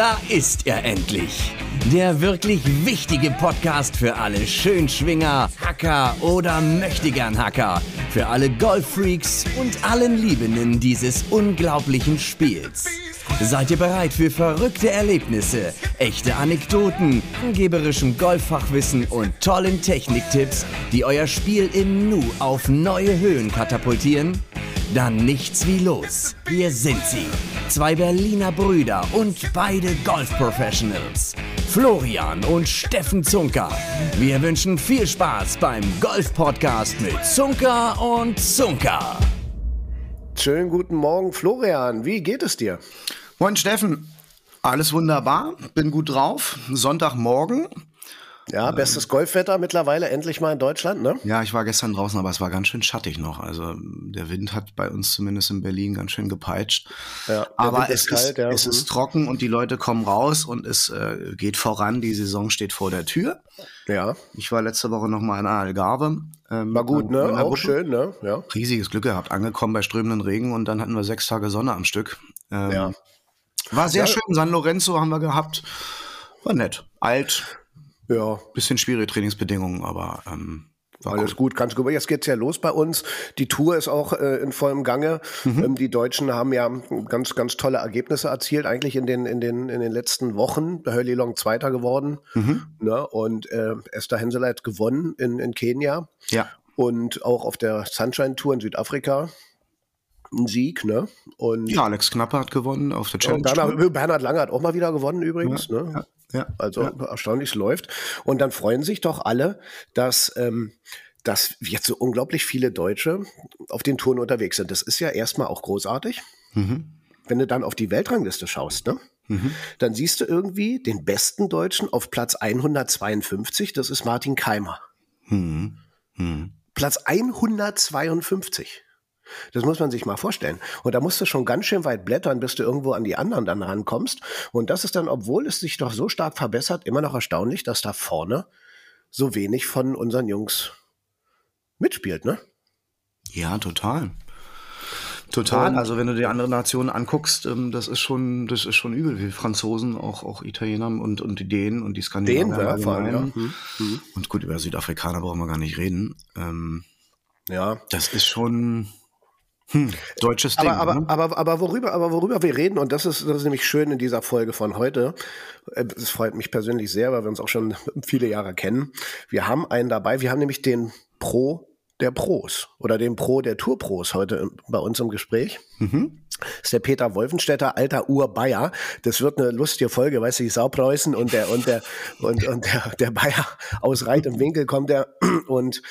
Da ist er endlich. Der wirklich wichtige Podcast für alle Schönschwinger, Hacker oder Möchtegern Hacker. Für alle Golffreaks und allen Liebenden dieses unglaublichen Spiels. Seid ihr bereit für verrückte Erlebnisse, echte Anekdoten, angeberischem Golffachwissen und tollen Techniktipps, die euer Spiel im Nu auf neue Höhen katapultieren? Dann nichts wie los. Hier sind sie. Zwei Berliner Brüder und beide Golf-Professionals. Florian und Steffen Zunker. Wir wünschen viel Spaß beim Golf-Podcast mit Zunker und Zunker. Schönen guten Morgen, Florian. Wie geht es dir? Moin Steffen, alles wunderbar, bin gut drauf. Sonntagmorgen. Ja, bestes Golfwetter mittlerweile endlich mal in Deutschland, ne? Ja, ich war gestern draußen, aber es war ganz schön schattig noch. Also der Wind hat bei uns zumindest in Berlin ganz schön gepeitscht. Ja, aber es, ist, kalt, ja. es ist mhm. trocken und die Leute kommen raus und es äh, geht voran. Die Saison steht vor der Tür. Ja. Ich war letzte Woche noch mal in Algarve. Ähm, war gut, ne? Auch Gruppe. schön, ne? Ja. Riesiges Glück gehabt. Angekommen bei strömenden Regen und dann hatten wir sechs Tage Sonne am Stück. Ähm, ja. War sehr ja. schön. San Lorenzo haben wir gehabt. War nett. Alt. Ja. Bisschen schwierige Trainingsbedingungen, aber ähm, war Alles gut, ganz gut. Jetzt geht's ja los bei uns. Die Tour ist auch äh, in vollem Gange. Mhm. Ähm, die Deutschen haben ja ganz, ganz tolle Ergebnisse erzielt, eigentlich in den, in den, in den letzten Wochen. Hurley Long Zweiter geworden. Mhm. Ne? Und äh, Esther Henseleit gewonnen in, in Kenia. Ja. Und auch auf der Sunshine Tour in Südafrika ein Sieg, ne? Und ja, Alex Knapper hat gewonnen auf der Challenge. Und danach, Bernhad Lange hat auch mal wieder gewonnen übrigens, ja, ne? Ja, ja, also ja. erstaunlich läuft. Und dann freuen sich doch alle, dass, ähm, dass jetzt so unglaublich viele Deutsche auf den Touren unterwegs sind. Das ist ja erstmal auch großartig. Mhm. Wenn du dann auf die Weltrangliste schaust, ne? Mhm. Dann siehst du irgendwie den besten Deutschen auf Platz 152, das ist Martin Keimer. Mhm. mhm. Platz 152. Das muss man sich mal vorstellen. Und da musst du schon ganz schön weit blättern, bis du irgendwo an die anderen dann rankommst. Und das ist dann, obwohl es sich doch so stark verbessert, immer noch erstaunlich, dass da vorne so wenig von unseren Jungs mitspielt, ne? Ja, total. Total. Also wenn du die anderen Nationen anguckst, ähm, das ist schon, das ist schon übel, wie Franzosen, auch, auch Italiener und, und die Dänen und die Skandinavier. Dänen, ja, vor allem, ja. Mhm. mhm. Und gut, über Südafrikaner brauchen wir gar nicht reden. Ähm, ja. Das ist schon, hm, deutsches Ding. Aber, aber, ne? aber, aber, worüber, aber worüber wir reden, und das ist, das ist nämlich schön in dieser Folge von heute, äh, es freut mich persönlich sehr, weil wir uns auch schon viele Jahre kennen. Wir haben einen dabei, wir haben nämlich den Pro der Pros oder den Pro der Tour-Pros heute bei uns im Gespräch. Mhm. Das ist der Peter Wolfenstädter, alter Ur-Bayer. Das wird eine lustige Folge, weißt du, die Saupreußen und der, und der, und, und der, der Bayer aus Reit im Winkel kommt der und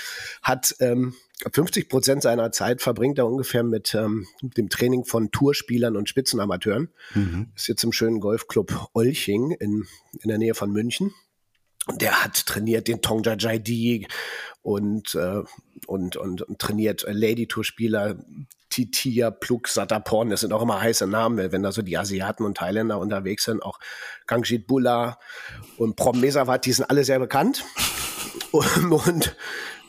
hat, ähm, 50 Prozent seiner Zeit verbringt er ungefähr mit ähm, dem Training von Tourspielern und Spitzenamateuren. Mhm. Ist jetzt im schönen Golfclub Olching in, in der Nähe von München. Und der hat trainiert den Tongja Jaidi und, äh, und, und, und trainiert Lady Tour Spieler, Titia, Pluk, Sataporn. Das sind auch immer heiße Namen, wenn da so die Asiaten und Thailänder unterwegs sind. Auch Gangjit Bulla und Prom Mesawat, die sind alle sehr bekannt. und, und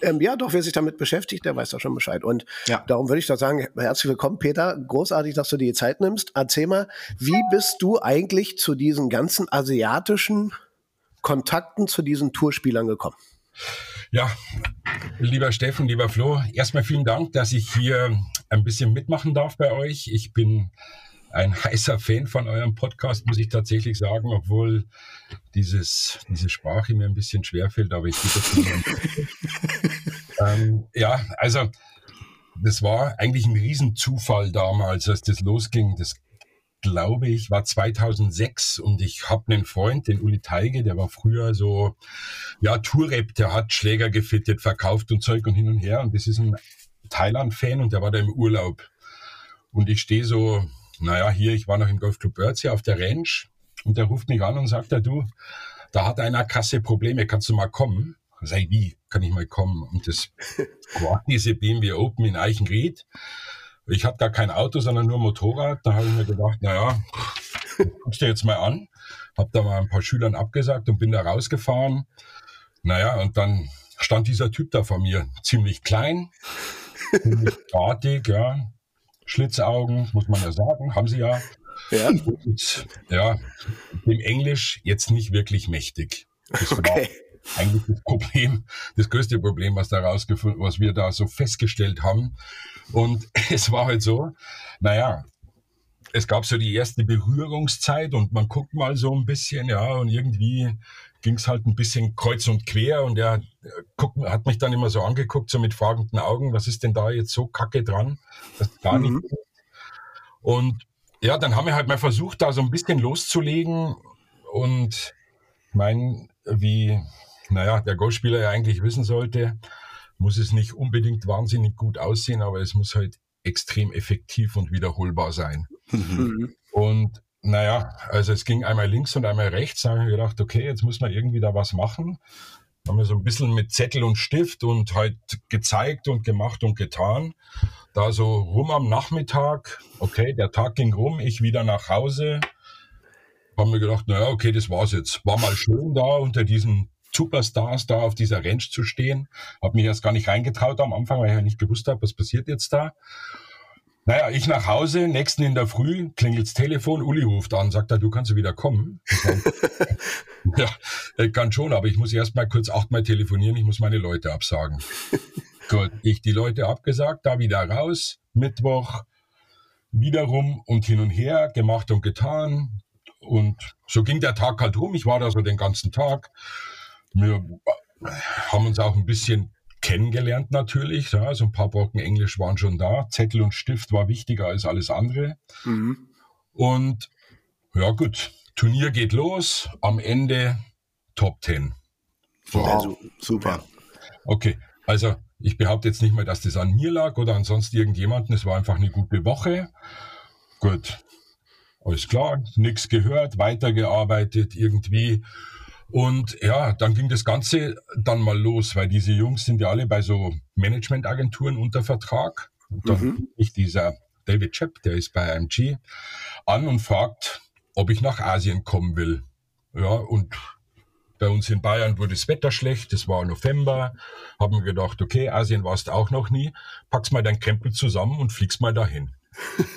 ähm, ja, doch, wer sich damit beschäftigt, der weiß doch schon Bescheid. Und ja. darum würde ich doch sagen, herzlich willkommen, Peter. Großartig, dass du dir die Zeit nimmst. Erzähl mal, wie bist du eigentlich zu diesen ganzen asiatischen Kontakten, zu diesen Tourspielern gekommen? Ja, lieber Steffen, lieber Flo, erstmal vielen Dank, dass ich hier ein bisschen mitmachen darf bei euch. Ich bin ein heißer Fan von eurem Podcast, muss ich tatsächlich sagen, obwohl dieses, diese Sprache mir ein bisschen schwerfällt, aber ich gebe das ähm, Ja, also das war eigentlich ein Riesenzufall damals, als das losging. Das glaube ich, war 2006 und ich habe einen Freund, den Uli Teige, der war früher so, ja, Tourrep, der hat Schläger gefittet, verkauft und Zeug und hin und her und das ist ein Thailand-Fan und der war da im Urlaub. Und ich stehe so naja, hier, ich war noch im Golfclub Börzi auf der Range und der ruft mich an und sagt, ja, du, da hat einer Kasse Probleme, kannst du mal kommen? Ich, wie kann ich mal kommen? Und das war diese BMW Open in Eichenried. Ich habe gar kein Auto, sondern nur Motorrad. Da habe ich mir gedacht, naja, guckst dir jetzt mal an. Habe da mal ein paar Schülern abgesagt und bin da rausgefahren. Naja, und dann stand dieser Typ da vor mir, ziemlich klein, ziemlich drahtig, ja, Schlitzaugen, muss man ja sagen, haben sie ja. Ja. Und, ja, dem Englisch jetzt nicht wirklich mächtig. Das okay. war eigentlich das Problem, das größte Problem, was da was wir da so festgestellt haben. Und es war halt so, naja, es gab so die erste Berührungszeit und man guckt mal so ein bisschen, ja, und irgendwie ging es halt ein bisschen kreuz und quer und er guckt, hat mich dann immer so angeguckt, so mit fragenden Augen, was ist denn da jetzt so kacke dran? Das gar mhm. nicht. Und ja, dann haben wir halt mal versucht, da so ein bisschen loszulegen und mein, wie, naja, der Golfspieler ja eigentlich wissen sollte, muss es nicht unbedingt wahnsinnig gut aussehen, aber es muss halt extrem effektiv und wiederholbar sein. Mhm. Und naja, also es ging einmal links und einmal rechts. Da habe ich gedacht, okay, jetzt muss man irgendwie da was machen. Haben wir so ein bisschen mit Zettel und Stift und halt gezeigt und gemacht und getan. Da so rum am Nachmittag, okay, der Tag ging rum, ich wieder nach Hause. Haben wir gedacht, naja, okay, das war's jetzt. War mal schön da unter diesen Superstars da auf dieser Range zu stehen. Habe mich erst gar nicht reingetraut am Anfang, weil ich ja nicht gewusst habe, was passiert jetzt da. Naja, ich nach Hause, nächsten in der Früh, klingelt's Telefon, Uli ruft an, sagt er, du kannst wieder kommen. ja, kann schon, aber ich muss erst mal kurz achtmal telefonieren, ich muss meine Leute absagen. Gut, ich die Leute abgesagt, da wieder raus, Mittwoch, wiederum und hin und her, gemacht und getan. Und so ging der Tag halt rum. Ich war da so den ganzen Tag. Wir haben uns auch ein bisschen kennengelernt natürlich. Ja, so ein paar Brocken Englisch waren schon da. Zettel und Stift war wichtiger als alles andere. Mhm. Und ja gut, Turnier geht los. Am Ende Top 10. Wow. super. Okay, also ich behaupte jetzt nicht mal, dass das an mir lag oder an sonst irgendjemanden. Es war einfach eine gute Woche. Gut, alles klar, nichts gehört, weitergearbeitet irgendwie. Und ja, dann ging das Ganze dann mal los, weil diese Jungs sind ja alle bei so Managementagenturen unter Vertrag. Und dann mhm. ich dieser David Chepp, der ist bei IMG, an und fragt, ob ich nach Asien kommen will. Ja, und bei uns in Bayern wurde das Wetter schlecht, es war November, haben wir gedacht, okay, Asien warst auch noch nie, packst mal dein Krempel zusammen und fliegst mal dahin.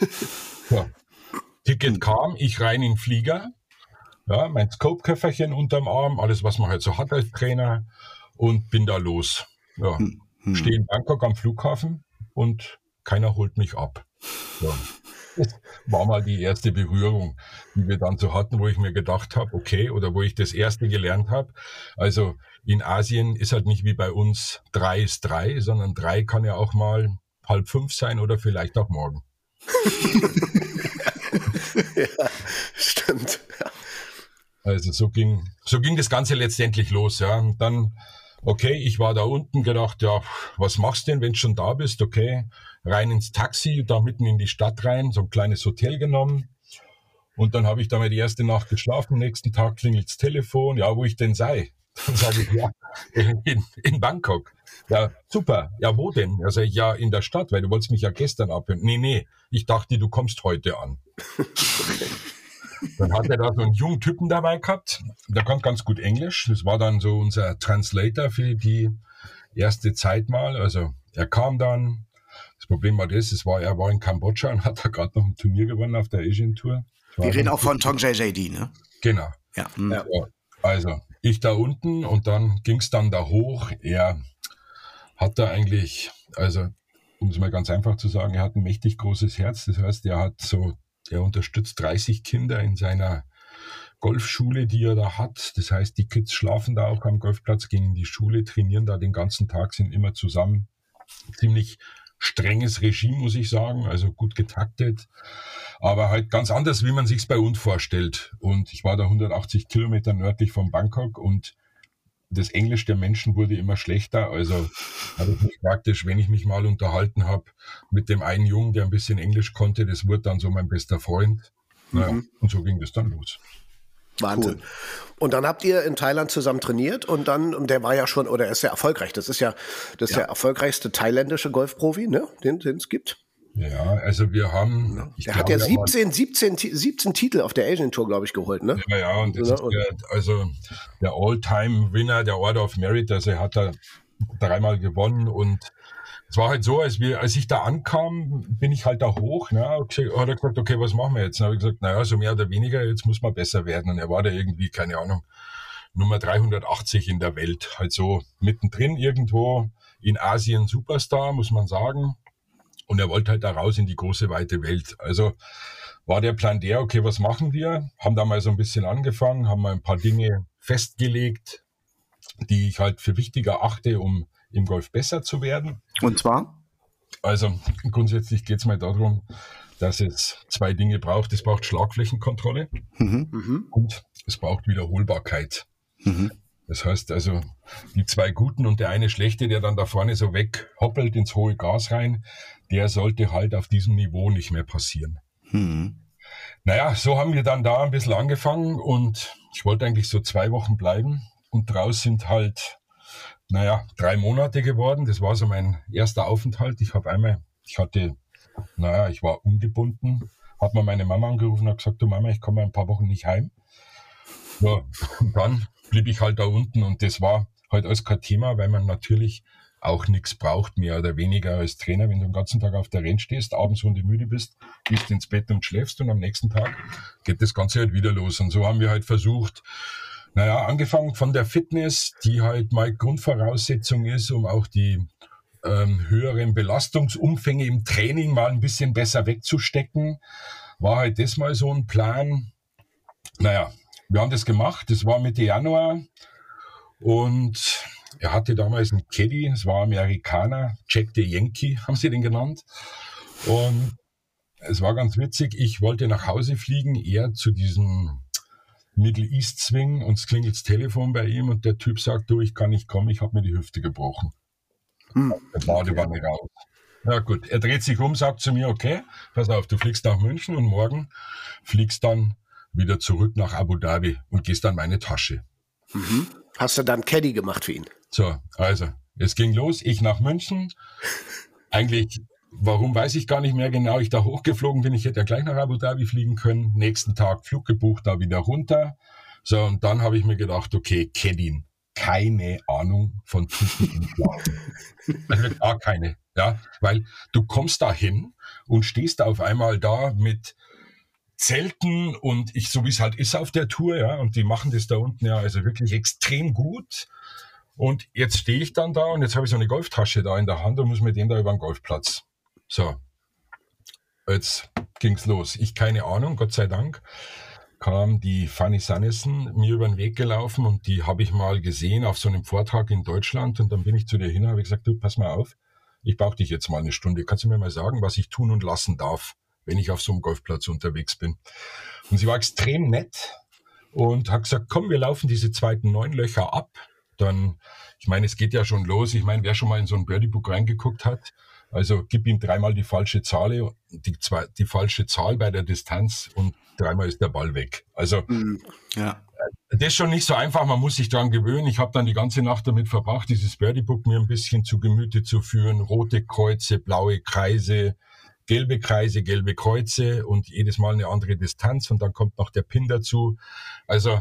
ja. Ticket kam, ich rein in den Flieger, ja, mein Scope-Köfferchen unterm Arm, alles, was man halt so hat als Trainer und bin da los. Ja. Hm. hm. Stehe in Bangkok am Flughafen und keiner holt mich ab. Ja. Das war mal die erste Berührung, die wir dann so hatten, wo ich mir gedacht habe, okay, oder wo ich das erste gelernt habe. Also in Asien ist halt nicht wie bei uns drei ist drei, sondern drei kann ja auch mal halb fünf sein oder vielleicht auch morgen. ja, stimmt. Also so ging, so ging das Ganze letztendlich los, ja. Und dann, okay, ich war da unten gedacht, ja, was machst du denn, wenn du schon da bist? Okay, rein ins Taxi, da mitten in die Stadt rein, so ein kleines Hotel genommen. Und dann habe ich da mal die erste Nacht geschlafen. Nächsten Tag klingelt das Telefon, ja, wo ich denn sei. Dann sage ich, ja, in, in Bangkok. Ja, super. Ja, wo denn? Ja, sag ich, ja, in der Stadt, weil du wolltest mich ja gestern abhören. Nee, nee, ich dachte, du kommst heute an. Dann hat er da so einen jungen Typen dabei gehabt, der konnte ganz gut Englisch. Das war dann so unser Translator für die erste Zeit mal. Also er kam dann. Das Problem war das, es war, er war in Kambodscha und hat da gerade noch ein Turnier gewonnen auf der Asian Tour. Wir reden auch von Tong JJD, ne? Genau. Ja. ja. Also ich da unten und dann ging es dann da hoch. Er hat da eigentlich, also um es mal ganz einfach zu sagen, er hat ein mächtig großes Herz. Das heißt, er hat so er unterstützt 30 Kinder in seiner Golfschule, die er da hat. Das heißt, die Kids schlafen da auch am Golfplatz, gehen in die Schule, trainieren da den ganzen Tag, sind immer zusammen. Ziemlich strenges Regime, muss ich sagen, also gut getaktet, aber halt ganz anders, wie man sich's bei uns vorstellt. Und ich war da 180 Kilometer nördlich von Bangkok und das Englisch der Menschen wurde immer schlechter. Also habe ich mich praktisch, wenn ich mich mal unterhalten habe mit dem einen Jungen, der ein bisschen Englisch konnte, das wurde dann so mein bester Freund. Naja, mhm. und so ging das dann los. Wahnsinn. Cool. Und dann habt ihr in Thailand zusammen trainiert und dann, der war ja schon, oder er ist ja erfolgreich. Das ist ja, das ist ja. der erfolgreichste thailändische Golfprofi, ne, den es gibt. Ja, also wir haben. der hat ja 17, 17, 17 Titel auf der Asian Tour, glaube ich, geholt, ne? Ja, ja, und das ja, ist der, also der All-Time-Winner der Order of Merit, also er hat da dreimal gewonnen und es war halt so, als, wir, als ich da ankam, bin ich halt da hoch. Ne, hat er gesagt, okay, was machen wir jetzt? Dann habe ich gesagt, naja, so mehr oder weniger, jetzt muss man besser werden. Und er war da irgendwie, keine Ahnung, Nummer 380 in der Welt. Halt so mittendrin irgendwo in Asien Superstar, muss man sagen. Und er wollte halt da raus in die große, weite Welt. Also war der Plan der, okay, was machen wir? Haben da mal so ein bisschen angefangen, haben mal ein paar Dinge festgelegt, die ich halt für wichtiger achte, um im Golf besser zu werden. Und zwar? Also grundsätzlich geht es mal darum, dass es zwei Dinge braucht. Es braucht Schlagflächenkontrolle mhm. mhm. und es braucht Wiederholbarkeit. Mhm. Das heißt also, die zwei Guten und der eine Schlechte, der dann da vorne so weghoppelt ins hohe Gas rein, der sollte halt auf diesem Niveau nicht mehr passieren. Mhm. Naja, so haben wir dann da ein bisschen angefangen und ich wollte eigentlich so zwei Wochen bleiben und draus sind halt naja, drei Monate geworden. Das war so mein erster Aufenthalt. Ich habe einmal, ich hatte, naja, ich war ungebunden, hat mir meine Mama angerufen und gesagt, du Mama, ich komme ein paar Wochen nicht heim. Ja, und dann blieb ich halt da unten und das war halt alles kein Thema, weil man natürlich auch nichts braucht, mehr oder weniger als Trainer, wenn du den ganzen Tag auf der Renn stehst, abends und müde bist, gehst ins Bett und schläfst und am nächsten Tag geht das Ganze halt wieder los. Und so haben wir halt versucht, naja, angefangen von der Fitness, die halt mal Grundvoraussetzung ist, um auch die ähm, höheren Belastungsumfänge im Training mal ein bisschen besser wegzustecken, war halt das mal so ein Plan. Naja, wir haben das gemacht, das war Mitte Januar und er hatte damals einen Caddy, es war Amerikaner, Jack the Yankee, haben sie den genannt. Und es war ganz witzig, ich wollte nach Hause fliegen, er zu diesem Middle East Swing und es klingelt das Telefon bei ihm und der Typ sagt, du, ich kann nicht kommen, ich habe mir die Hüfte gebrochen. Hm. Der Badewanne okay. raus. Ja gut, er dreht sich um, sagt zu mir, okay, pass auf, du fliegst nach München und morgen fliegst dann wieder zurück nach Abu Dhabi und gehst an meine Tasche. Mhm. Hast du dann Caddy gemacht für ihn? So, also, es ging los, ich nach München. Eigentlich Warum weiß ich gar nicht mehr genau. Ich da hochgeflogen bin. Ich hätte ja gleich nach Abu Dhabi fliegen können. Nächsten Tag Flug gebucht, da wieder runter. So, und dann habe ich mir gedacht, okay, Kedin, keine Ahnung von Typen Also gar keine. Ja, weil du kommst da hin und stehst auf einmal da mit Zelten und ich, so wie es halt ist auf der Tour, ja, und die machen das da unten ja also wirklich extrem gut. Und jetzt stehe ich dann da und jetzt habe ich so eine Golftasche da in der Hand und muss mit dem da über den Golfplatz. So, jetzt ging's los. Ich keine Ahnung, Gott sei Dank kam die Fanny Sannison mir über den Weg gelaufen und die habe ich mal gesehen auf so einem Vortrag in Deutschland und dann bin ich zu dir hin und habe gesagt, du, pass mal auf, ich brauche dich jetzt mal eine Stunde. Kannst du mir mal sagen, was ich tun und lassen darf, wenn ich auf so einem Golfplatz unterwegs bin? Und sie war extrem nett und hat gesagt, komm, wir laufen diese zweiten neun Löcher ab. Dann, ich meine, es geht ja schon los. Ich meine, wer schon mal in so ein Birdie-Book reingeguckt hat, also gib ihm dreimal die falsche Zahl, die, zwei, die falsche Zahl bei der Distanz und dreimal ist der Ball weg. Also mhm. ja. Das ist schon nicht so einfach, man muss sich daran gewöhnen. Ich habe dann die ganze Nacht damit verbracht, dieses Birdie-Book mir ein bisschen zu Gemüte zu führen. Rote Kreuze, blaue Kreise, gelbe Kreise, gelbe Kreuze und jedes Mal eine andere Distanz und dann kommt noch der Pin dazu. Also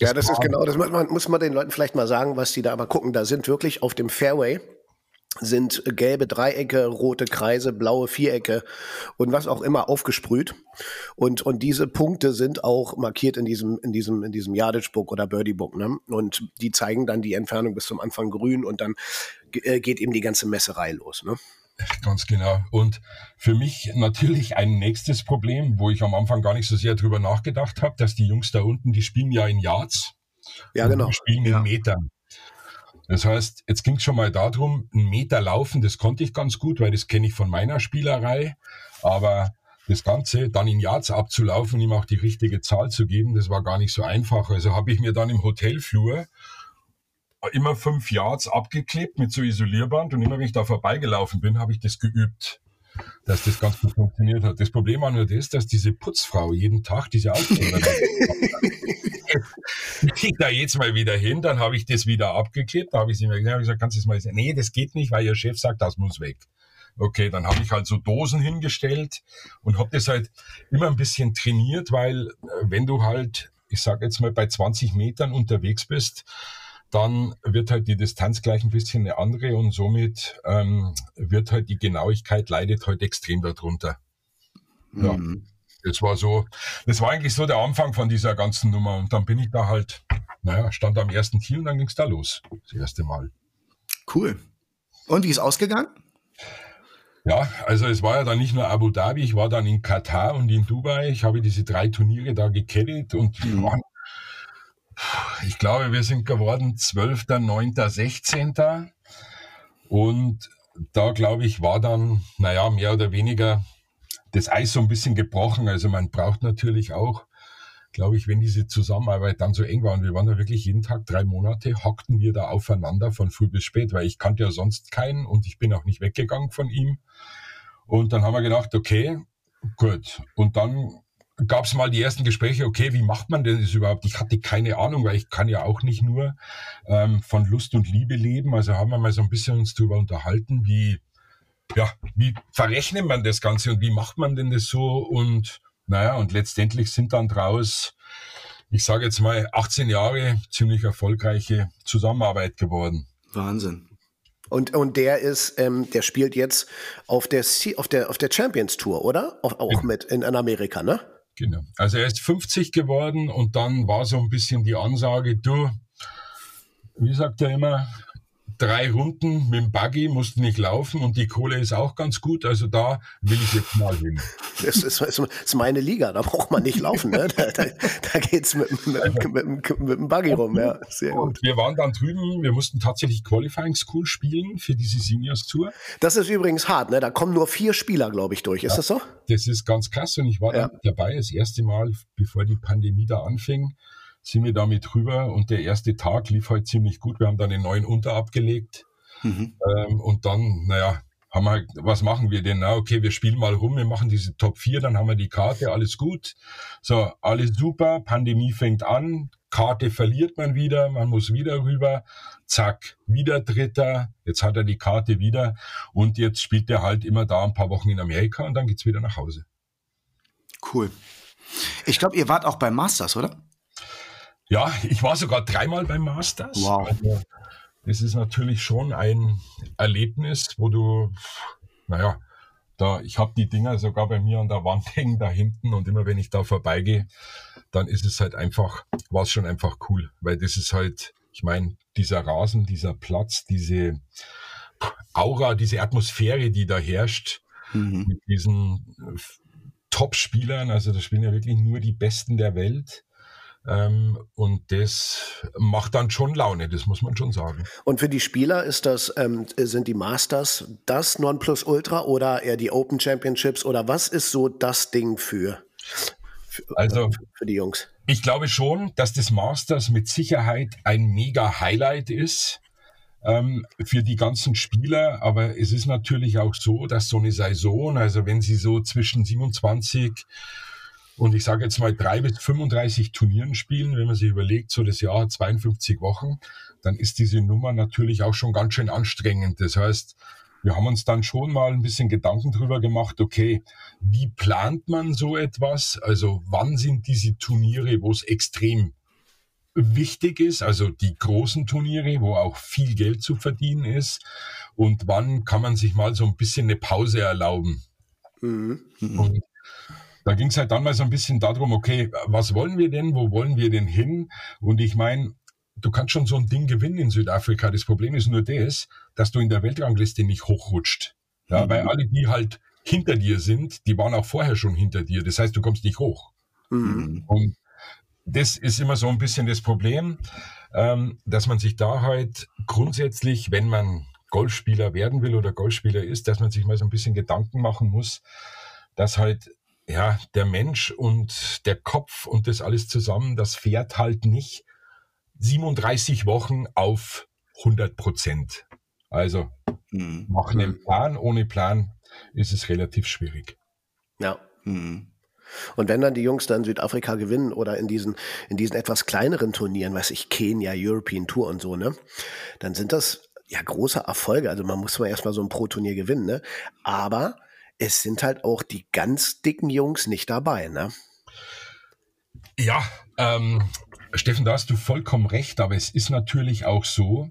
ja, das ist genau, das muss man, muss man den Leuten vielleicht mal sagen, was die da aber gucken. Da sind wirklich auf dem Fairway sind gelbe Dreiecke, rote Kreise, blaue Vierecke und was auch immer aufgesprüht. Und, und diese Punkte sind auch markiert in diesem, in diesem, in diesem Yardage Book oder Birdie Book. Ne? Und die zeigen dann die Entfernung bis zum Anfang grün und dann äh, geht eben die ganze Messerei los. Ne? Ganz genau. Und für mich natürlich ein nächstes Problem, wo ich am Anfang gar nicht so sehr drüber nachgedacht habe, dass die Jungs da unten, die spielen ja in Yards. Ja, genau. Die spielen in ja. Metern. Das heißt, jetzt ging es schon mal darum, einen Meter laufen, das konnte ich ganz gut, weil das kenne ich von meiner Spielerei. Aber das Ganze dann in Yards abzulaufen, ihm auch die richtige Zahl zu geben, das war gar nicht so einfach. Also habe ich mir dann im Hotelflur immer fünf Yards abgeklebt mit so Isolierband und immer wenn ich da vorbeigelaufen bin, habe ich das geübt dass das ganz gut funktioniert hat. Das Problem war nur das, dass diese Putzfrau jeden Tag diese Aufkleber ich da jetzt mal wieder hin, dann habe ich das wieder abgeklebt, da habe ich sie mir gesagt, kannst du das mal sagen? Nee, das geht nicht, weil ihr Chef sagt, das muss weg. Okay, dann habe ich halt so Dosen hingestellt und habe das halt immer ein bisschen trainiert, weil äh, wenn du halt, ich sage jetzt mal, bei 20 Metern unterwegs bist, dann wird halt die Distanz gleich ein bisschen eine andere und somit ähm, wird halt die Genauigkeit leidet halt extrem darunter. Ja. Mhm. Das war so, das war eigentlich so der Anfang von dieser ganzen Nummer. Und dann bin ich da halt, naja, stand am ersten Tee und dann ging es da los. Das erste Mal. Cool. Und wie ist ausgegangen? Ja, also es war ja dann nicht nur Abu Dhabi, ich war dann in Katar und in Dubai. Ich habe diese drei Turniere da gekettet und die mhm. waren, ich glaube, wir sind geworden 12., 9., 16. Und da, glaube ich, war dann, naja, mehr oder weniger das Eis so ein bisschen gebrochen. Also man braucht natürlich auch, glaube ich, wenn diese Zusammenarbeit dann so eng war und wir waren da wirklich jeden Tag drei Monate, hockten wir da aufeinander von früh bis spät, weil ich kannte ja sonst keinen und ich bin auch nicht weggegangen von ihm. Und dann haben wir gedacht, okay, gut. Und dann gab es mal die ersten Gespräche, okay, wie macht man denn das überhaupt? Ich hatte keine Ahnung, weil ich kann ja auch nicht nur ähm, von Lust und Liebe leben. Also haben wir mal so ein bisschen uns darüber unterhalten, wie, ja, wie verrechnet man das Ganze und wie macht man denn das so? Und naja, und letztendlich sind dann draus, ich sage jetzt mal, 18 Jahre ziemlich erfolgreiche Zusammenarbeit geworden. Wahnsinn. Und, und der ist, ähm, der spielt jetzt auf der, auf der, auf der Champions Tour, oder? Auch, auch mit in, in Amerika, ne? Genau. Also er ist 50 geworden und dann war so ein bisschen die Ansage, du, wie sagt er immer, drei Runden mit dem Buggy, musst nicht laufen und die Kohle ist auch ganz gut. Also da will ich jetzt mal hin. Das ist, das ist meine Liga, da braucht man nicht laufen. Ne? Da, da, da geht es mit, mit, mit, mit, dem Buggy rum. Ja, sehr gut. Und wir waren dann drüben, wir mussten tatsächlich Qualifying School spielen für diese Seniors Tour. Das ist übrigens hart, ne? da kommen nur vier Spieler, glaube ich, durch. Ist ja, das so? Das ist ganz krass und ich war ja. dabei, das erste Mal, bevor die Pandemie da anfing sind wir damit rüber und der erste Tag lief halt ziemlich gut. Wir haben dann den neuen Unter abgelegt mhm. ähm, und dann, naja, haben wir halt, was machen wir denn? Na, okay, wir spielen mal rum, wir machen diese Top 4, dann haben wir die Karte, alles gut. So, alles super, Pandemie fängt an, Karte verliert man wieder, man muss wieder rüber, zack, wieder Dritter, jetzt hat er die Karte wieder und jetzt spielt er halt immer da ein paar Wochen in Amerika und dann geht's wieder nach Hause. Cool. Ich glaube, ihr wart auch beim Masters, oder? Ja, ich war sogar dreimal beim Masters. Wow. Also, das ist natürlich schon ein Erlebnis, wo du, naja, da, ich habe die Dinger sogar bei mir an der Wand hängen da hinten und immer wenn ich da vorbeigehe, dann ist es halt einfach, war es schon einfach cool, weil das ist halt, ich meine, dieser Rasen, dieser Platz, diese Aura, diese Atmosphäre, die da herrscht, mhm. mit diesen Top-Spielern, also da spielen ja wirklich nur die Besten der Welt. Ähm, und das macht dann schon Laune, das muss man schon sagen. Und für die Spieler ist das, ähm, sind die Masters das Nonplusultra oder eher die Open Championships oder was ist so das Ding für, für, also, für die Jungs? Ich glaube schon, dass das Masters mit Sicherheit ein mega Highlight ist ähm, für die ganzen Spieler. Aber es ist natürlich auch so, dass so eine Saison, also wenn sie so zwischen 27 und ich sage jetzt mal drei bis 35 Turnieren spielen, wenn man sich überlegt, so das Jahr hat 52 Wochen, dann ist diese Nummer natürlich auch schon ganz schön anstrengend. Das heißt, wir haben uns dann schon mal ein bisschen Gedanken drüber gemacht, okay, wie plant man so etwas? Also wann sind diese Turniere, wo es extrem wichtig ist, also die großen Turniere, wo auch viel Geld zu verdienen ist? Und wann kann man sich mal so ein bisschen eine Pause erlauben? Mhm. Und da ging es halt dann mal so ein bisschen darum, okay, was wollen wir denn, wo wollen wir denn hin? Und ich meine, du kannst schon so ein Ding gewinnen in Südafrika. Das Problem ist nur das, dass du in der Weltrangliste nicht hochrutscht. Ja, mhm. weil alle, die halt hinter dir sind, die waren auch vorher schon hinter dir. Das heißt, du kommst nicht hoch. Mhm. Und das ist immer so ein bisschen das Problem, ähm, dass man sich da halt grundsätzlich, wenn man Golfspieler werden will oder Golfspieler ist, dass man sich mal so ein bisschen Gedanken machen muss, dass halt ja, der Mensch und der Kopf und das alles zusammen, das fährt halt nicht 37 Wochen auf 100 Prozent. Also mhm. machen einen Plan. Ohne Plan ist es relativ schwierig. Ja. Mhm. Und wenn dann die Jungs dann Südafrika gewinnen oder in diesen, in diesen etwas kleineren Turnieren, weiß ich, Kenia, European Tour und so, ne, dann sind das ja große Erfolge. Also man muss mal erstmal so ein Pro-Turnier gewinnen, ne? Aber es sind halt auch die ganz dicken Jungs nicht dabei, ne? Ja, ähm, Steffen, da hast du vollkommen recht, aber es ist natürlich auch so,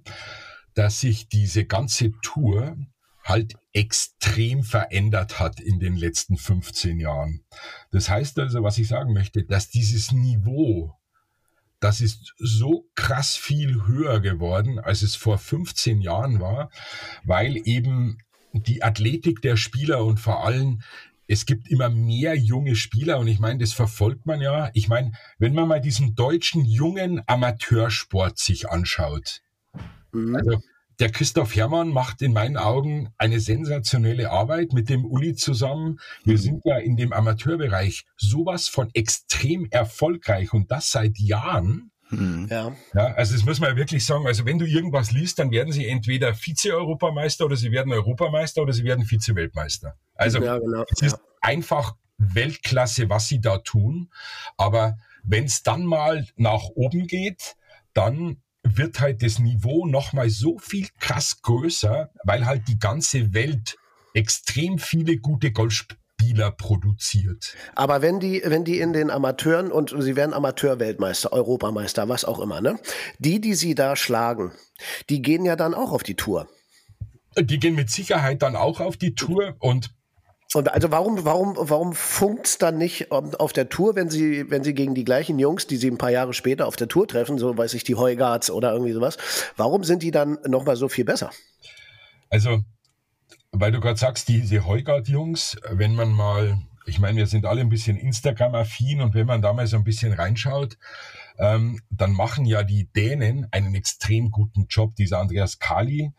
dass sich diese ganze Tour halt extrem verändert hat in den letzten 15 Jahren. Das heißt also, was ich sagen möchte, dass dieses Niveau, das ist so krass viel höher geworden, als es vor 15 Jahren war, weil eben die Athletik der Spieler und vor allem es gibt immer mehr junge Spieler und ich meine, das verfolgt man ja. Ich meine, wenn man mal diesen deutschen jungen Amateursport sich anschaut, mhm. also der Christoph Herrmann macht in meinen Augen eine sensationelle Arbeit mit dem Uli zusammen. Wir mhm. sind ja in dem Amateurbereich sowas von extrem erfolgreich und das seit Jahren. Mhm. Ja. ja. Also das muss man ja wirklich sagen. Also wenn du irgendwas liest, dann werden sie entweder Vize-Europameister oder sie werden Europameister oder sie werden Vize-Weltmeister. Also ja, genau. es ist ja. einfach Weltklasse, was sie da tun. Aber wenn es dann mal nach oben geht, dann wird halt das Niveau nochmal so viel krass größer, weil halt die ganze Welt extrem viele gute Golfspieler Spieler produziert. Aber wenn die, wenn die in den Amateuren und sie werden Amateurweltmeister, Europameister, was auch immer, ne? Die, die sie da schlagen, die gehen ja dann auch auf die Tour. Die gehen mit Sicherheit dann auch auf die Tour und und also warum, warum, warum funkt's dann nicht auf der Tour, wenn sie, wenn sie gegen die gleichen Jungs, die sie ein paar Jahre später auf der Tour treffen, so weiß ich, die Heugards oder irgendwie sowas, warum sind die dann nochmal so viel besser? Also weil du gerade sagst, diese Heugard-Jungs, wenn man mal, ich meine, wir sind alle ein bisschen Instagram-affin und wenn man da mal so ein bisschen reinschaut, ähm, dann machen ja die Dänen einen extrem guten Job. Dieser Andreas Kali,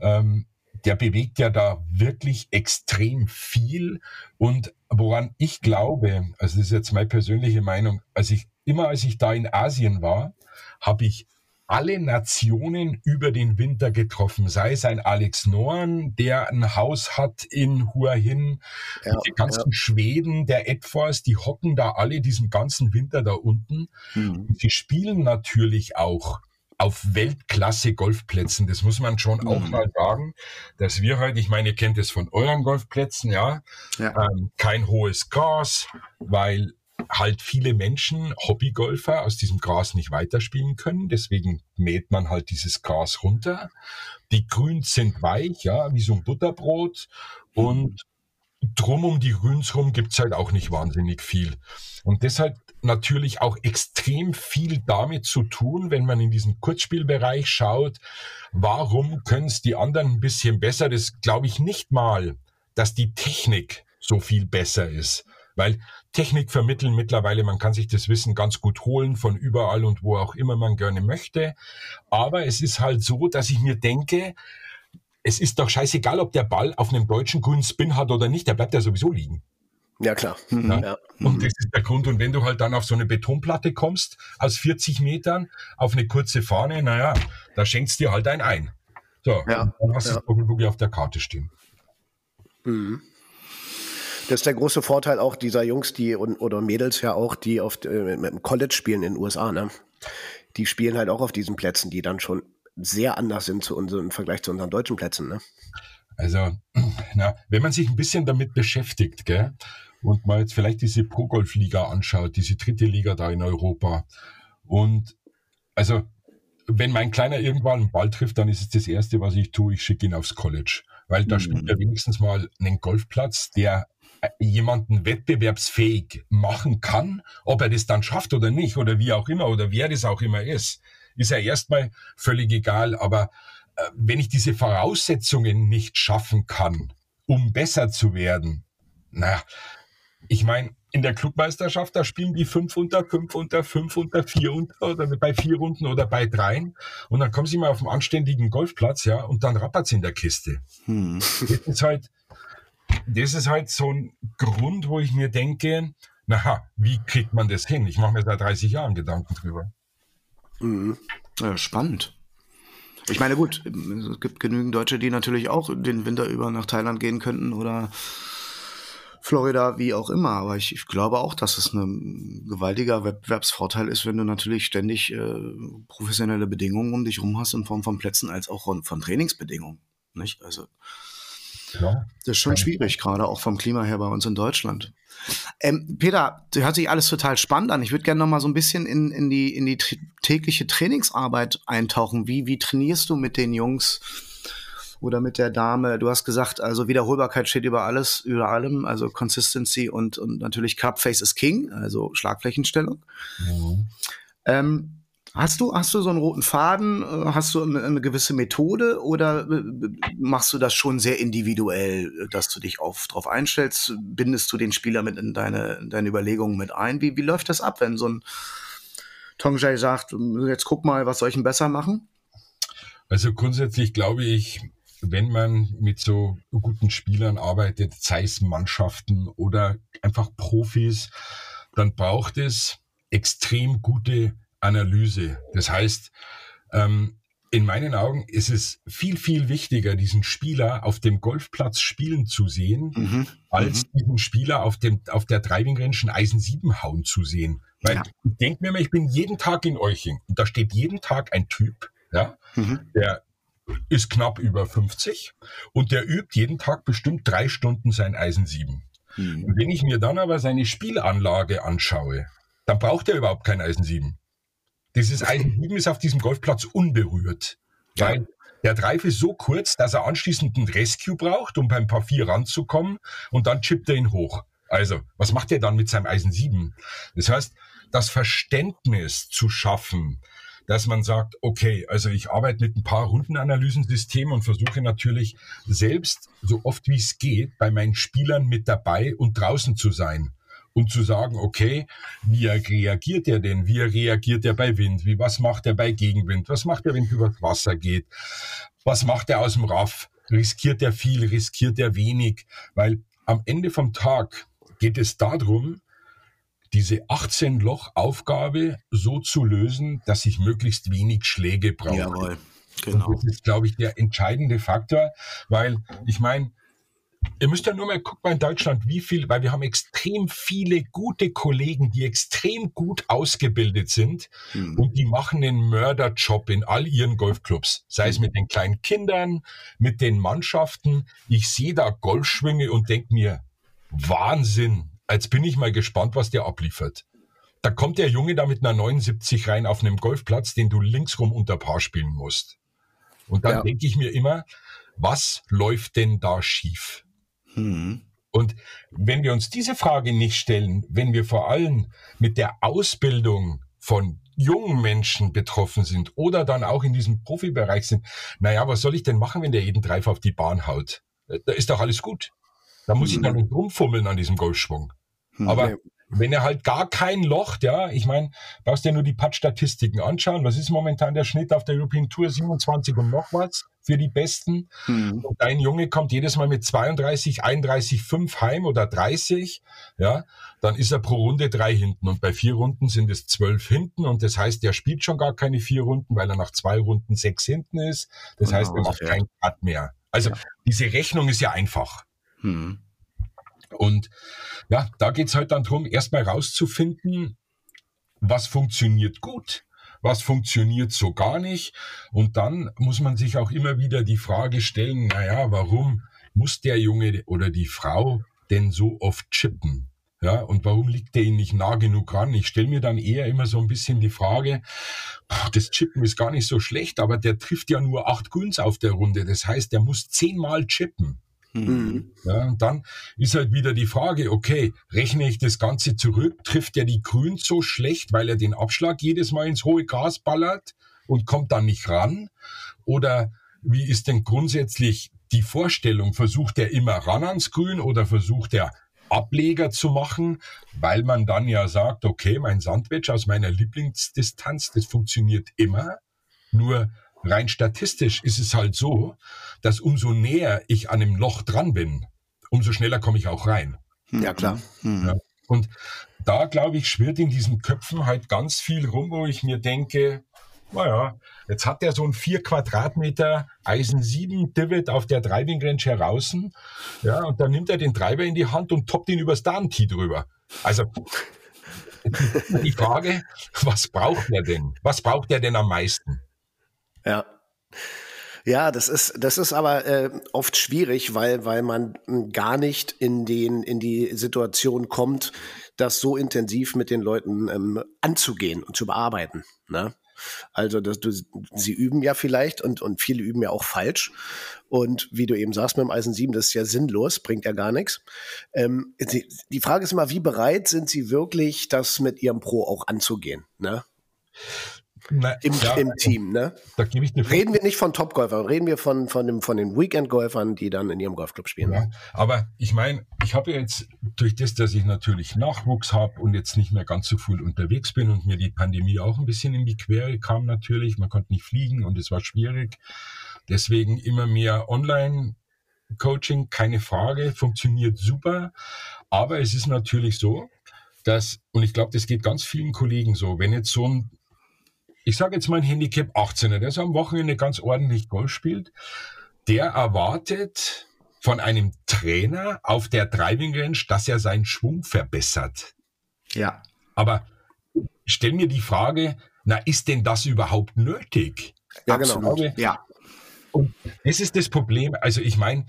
ähm, der bewegt ja da wirklich extrem viel. Und woran ich glaube, also das ist jetzt meine persönliche Meinung, als ich immer als ich da in Asien war, habe ich alle Nationen über den Winter getroffen, sei es ein Alex Norn, der ein Haus hat in Hua Hin, ja, die ganzen ja. Schweden, der Edfors, die hocken da alle diesen ganzen Winter da unten. Mhm. Sie spielen natürlich auch auf Weltklasse Golfplätzen. Das muss man schon mhm. auch mal sagen, dass wir halt, ich meine, ihr kennt es von euren Golfplätzen, ja, ja. Ähm, kein hohes Gas, weil halt viele Menschen, Hobbygolfer, aus diesem Gras nicht weiterspielen können. Deswegen mäht man halt dieses Gras runter. Die Grüns sind weich, ja, wie so ein Butterbrot. Und drum um die Grüns rum gibt's halt auch nicht wahnsinnig viel. Und deshalb natürlich auch extrem viel damit zu tun, wenn man in diesen Kurzspielbereich schaut, warum können es die anderen ein bisschen besser? Das glaube ich nicht mal, dass die Technik so viel besser ist. Weil Technik vermitteln mittlerweile, man kann sich das Wissen ganz gut holen von überall und wo auch immer man gerne möchte. Aber es ist halt so, dass ich mir denke, es ist doch scheißegal, ob der Ball auf einem deutschen grünen Spin hat oder nicht, der bleibt ja sowieso liegen. Ja, klar. Mhm. Ja. Und das ist der Grund. Und wenn du halt dann auf so eine Betonplatte kommst, aus 40 Metern, auf eine kurze Fahne, naja, da schenkst dir halt ein ein. So, ja. dann hast du ja. das Boogie auf der Karte stehen. Mhm. Das ist der große Vorteil auch dieser Jungs, die und, oder Mädels ja auch, die auf äh, mit dem College spielen in den USA, ne? Die spielen halt auch auf diesen Plätzen, die dann schon sehr anders sind zu unseren, im Vergleich zu unseren deutschen Plätzen, ne? Also, na, wenn man sich ein bisschen damit beschäftigt, gell, und mal jetzt vielleicht diese Pro-Golf-Liga anschaut, diese dritte Liga da in Europa. Und also, wenn mein Kleiner irgendwann einen Ball trifft, dann ist es das Erste, was ich tue, ich schicke ihn aufs College. Weil da mhm. spielt er wenigstens mal einen Golfplatz, der jemanden wettbewerbsfähig machen kann, ob er das dann schafft oder nicht oder wie auch immer oder wer das auch immer ist, ist ja erstmal völlig egal. Aber äh, wenn ich diese Voraussetzungen nicht schaffen kann, um besser zu werden, naja, ich meine, in der Clubmeisterschaft, da spielen die fünf unter, fünf unter, fünf unter, vier unter oder bei vier Runden oder bei dreien. Und dann kommen sie mal auf einen anständigen Golfplatz, ja, und dann rappert's in der Kiste. Hm. Das ist halt, das ist halt so ein Grund, wo ich mir denke, naja, wie kriegt man das hin? Ich mache mir seit 30 Jahren Gedanken drüber. Mhm. Ja, spannend. Ich meine, gut, es gibt genügend Deutsche, die natürlich auch den Winter über nach Thailand gehen könnten oder Florida, wie auch immer. Aber ich, ich glaube auch, dass es ein gewaltiger Wettbewerbsvorteil ist, wenn du natürlich ständig äh, professionelle Bedingungen um dich rum hast in Form von Plätzen als auch von Trainingsbedingungen. Nicht? Also Ja, das ist schon schwierig, gerade auch vom Klima her bei uns in Deutschland. Ähm, Peter, hört sich alles total spannend an. Ich würde gerne noch mal so ein bisschen in, in die, in die tägliche Trainingsarbeit eintauchen. Wie, wie trainierst du mit den Jungs oder mit der Dame? Du hast gesagt, also Wiederholbarkeit steht über alles, über allem, also Consistency und, und natürlich Cupface is King, also Schlagflächenstellung. Mhm. Ähm, Hast du, hast du so einen roten Faden? Äh, hast du eine, gewisse Methode oder äh, machst du das schon sehr individuell, dass du dich auf, drauf einstellst? Bindest du den Spieler mit in deine, in deine Überlegungen mit ein? Wie, wie läuft das ab, wenn so ein Tongjay sagt, jetzt guck mal, was soll ich denn besser machen? Also grundsätzlich glaube ich, wenn man mit so guten Spielern arbeitet, sei es Mannschaften oder einfach Profis, dann braucht es extrem gute Analyse. Das heißt, ähm, in meinen Augen ist es viel, viel wichtiger, diesen Spieler auf dem Golfplatz spielen zu sehen, mhm. als mhm. diesen Spieler auf, dem, auf der Driving Range ein Eisen 7 hauen zu sehen. Weil ja. ich denke mir mal, ich bin jeden Tag in Euching und da steht jeden Tag ein Typ, ja, mhm. der ist knapp über 50 und der übt jeden Tag bestimmt drei Stunden sein Eisen 7. Mhm. Und wenn ich mir dann aber seine Spielanlage anschaue, dann braucht er überhaupt kein Eisen 7. Dieses Eisen 7 ist auf diesem Golfplatz unberührt. Ja. Weil der Drive ist so kurz, dass er anschließend einen Rescue braucht, um beim Paar 4 ranzukommen und dann chippt er ihn hoch. Also, was macht er dann mit seinem Eisen 7? Das heißt, das Verständnis zu schaffen, dass man sagt, okay, also ich arbeite mit ein paar Rundenanalysensystemen und versuche natürlich selbst so oft wie es geht bei meinen Spielern mit dabei und draußen zu sein und zu sagen, okay, wie reagiert er denn? Wie reagiert er bei Wind? Wie, was macht er bei Gegenwind? Was macht er, wenn es übers Wasser geht? Was macht er aus dem Raff? Riskiert er viel? Riskiert er wenig? Weil am Ende vom Tag geht es darum, diese 18-Loch-Aufgabe so zu lösen, dass ich möglichst wenig Schläge brauche. Jawohl, genau. Und das ist, glaube ich, der entscheidende Faktor, weil ich meine, Ihr müsst ja nur mal gucken in Deutschland, wie viel, weil wir haben extrem viele gute Kollegen, die extrem gut ausgebildet sind mhm. und die machen einen Mörderjob in all ihren Golfclubs. Sei es mit den kleinen Kindern, mit den Mannschaften. Ich sehe da Golfschwinge und denke mir, Wahnsinn. Jetzt bin ich mal gespannt, was der abliefert. Da kommt der Junge da mit einer 79 rein auf einem Golfplatz, den du linksrum unter Paar spielen musst. Und dann ja. denke ich mir immer, was läuft denn da schief? Mhm. Und wenn wir uns diese Frage nicht stellen, wenn wir vor allem mit der Ausbildung von jungen Menschen betroffen sind oder dann auch in diesem Profibereich sind, naja, was soll ich denn machen, wenn der jeden Dreif auf die Bahn haut? Da ist doch alles gut. Da muss mhm. ich dann nicht rumfummeln an diesem Golfschwung. Mhm. Aber wenn er halt gar kein Loch, ja, ich meine, brauchst dir nur die Putt-Statistiken anschauen. Was ist momentan der Schnitt auf der European Tour? 27 und noch was für die Besten. Hm. Und dein Junge kommt jedes Mal mit 32, 31, 5 heim oder 30, ja, dann ist er pro Runde drei hinten. Und bei vier Runden sind es zwölf hinten. Und das heißt, der spielt schon gar keine vier Runden, weil er nach zwei Runden sechs hinten ist. Das genau, heißt, er macht keinen Putt mehr. Also ja. diese Rechnung ist ja einfach. Hm. Und ja, da geht's halt dann drum, erstmal rauszufinden, was funktioniert gut, was funktioniert so gar nicht. Und dann muss man sich auch immer wieder die Frage stellen, naja, warum muss der Junge oder die Frau denn so oft chippen? Ja, und warum liegt der ihnen nicht nah genug ran? Ich stelle mir dann eher immer so ein bisschen die Frage, das Chippen ist gar nicht so schlecht, aber der trifft ja nur acht Grüns auf der Runde. Das heißt, der muss zehnmal chippen. Mhm. Ja, und dann ist halt wieder die Frage, okay, rechne ich das Ganze zurück, trifft er die Grün so schlecht, weil er den Abschlag jedes Mal ins hohe Gas ballert und kommt dann nicht ran? Oder wie ist denn grundsätzlich die Vorstellung? Versucht er immer ran ans Grün oder versucht er Ableger zu machen, weil man dann ja sagt, okay, mein Sandwich aus meiner Lieblingsdistanz, das funktioniert immer. Nur rein statistisch ist es halt so, dass umso näher ich an dem Loch dran bin, umso schneller komme ich auch rein. Hm. Ja, klar. Mhm. Ja. Und da, glaube ich, schwirrt in diesen Köpfen halt ganz viel rum, wo ich mir denke, naja, jetzt hat er so ein 4 Quadratmeter Eisen 7 Divot auf der Driving Range heraus. Ja, und dann nimmt er den Treiber in die Hand und toppt ihn übers Darm-Tee drüber. Also, die Frage, was braucht er denn? Was braucht er denn am meisten? Ja. Ja, das ist, das ist aber äh, oft schwierig, weil, weil man gar nicht in, den, in die Situation kommt, das so intensiv mit den Leuten ähm, anzugehen und zu bearbeiten. Ne? Also dass du, sie üben ja vielleicht und, und viele üben ja auch falsch. Und wie du eben sagst mit dem Eisen 7, das ist ja sinnlos, bringt ja gar nichts. Ähm, die, die Frage ist immer, wie bereit sind sie wirklich, das mit ihrem Pro auch anzugehen? Ne? Na, Im, ja, Im, Team, ne? Da gebe ich dir reden wir nicht von Topgolfern, reden wir von, von, dem, von den Weekend-Golfern, die dann in ihrem Golfclub spielen. Ja, aber ich meine, ich habe jetzt durch das, dass ich natürlich Nachwuchs habe und jetzt nicht mehr ganz so viel unterwegs bin und mir die Pandemie auch ein bisschen in die Quere kam natürlich, man konnte nicht fliegen und es war schwierig. Deswegen immer mehr Online-Coaching, keine Frage, funktioniert super. Aber es ist natürlich so, dass, und ich glaube, das geht ganz vielen Kollegen so, wenn jetzt so ein ich sage jetzt mal ein Handicap 18er, der so am Wochenende ganz ordentlich Golf spielt, der erwartet von einem Trainer auf der Driving Range, dass er seinen Schwung verbessert. Ja. Aber stell mir die Frage, na, ist denn das überhaupt nötig? Ja, genau. Absolut. Ja. Und das ist das Problem. Also ich meine,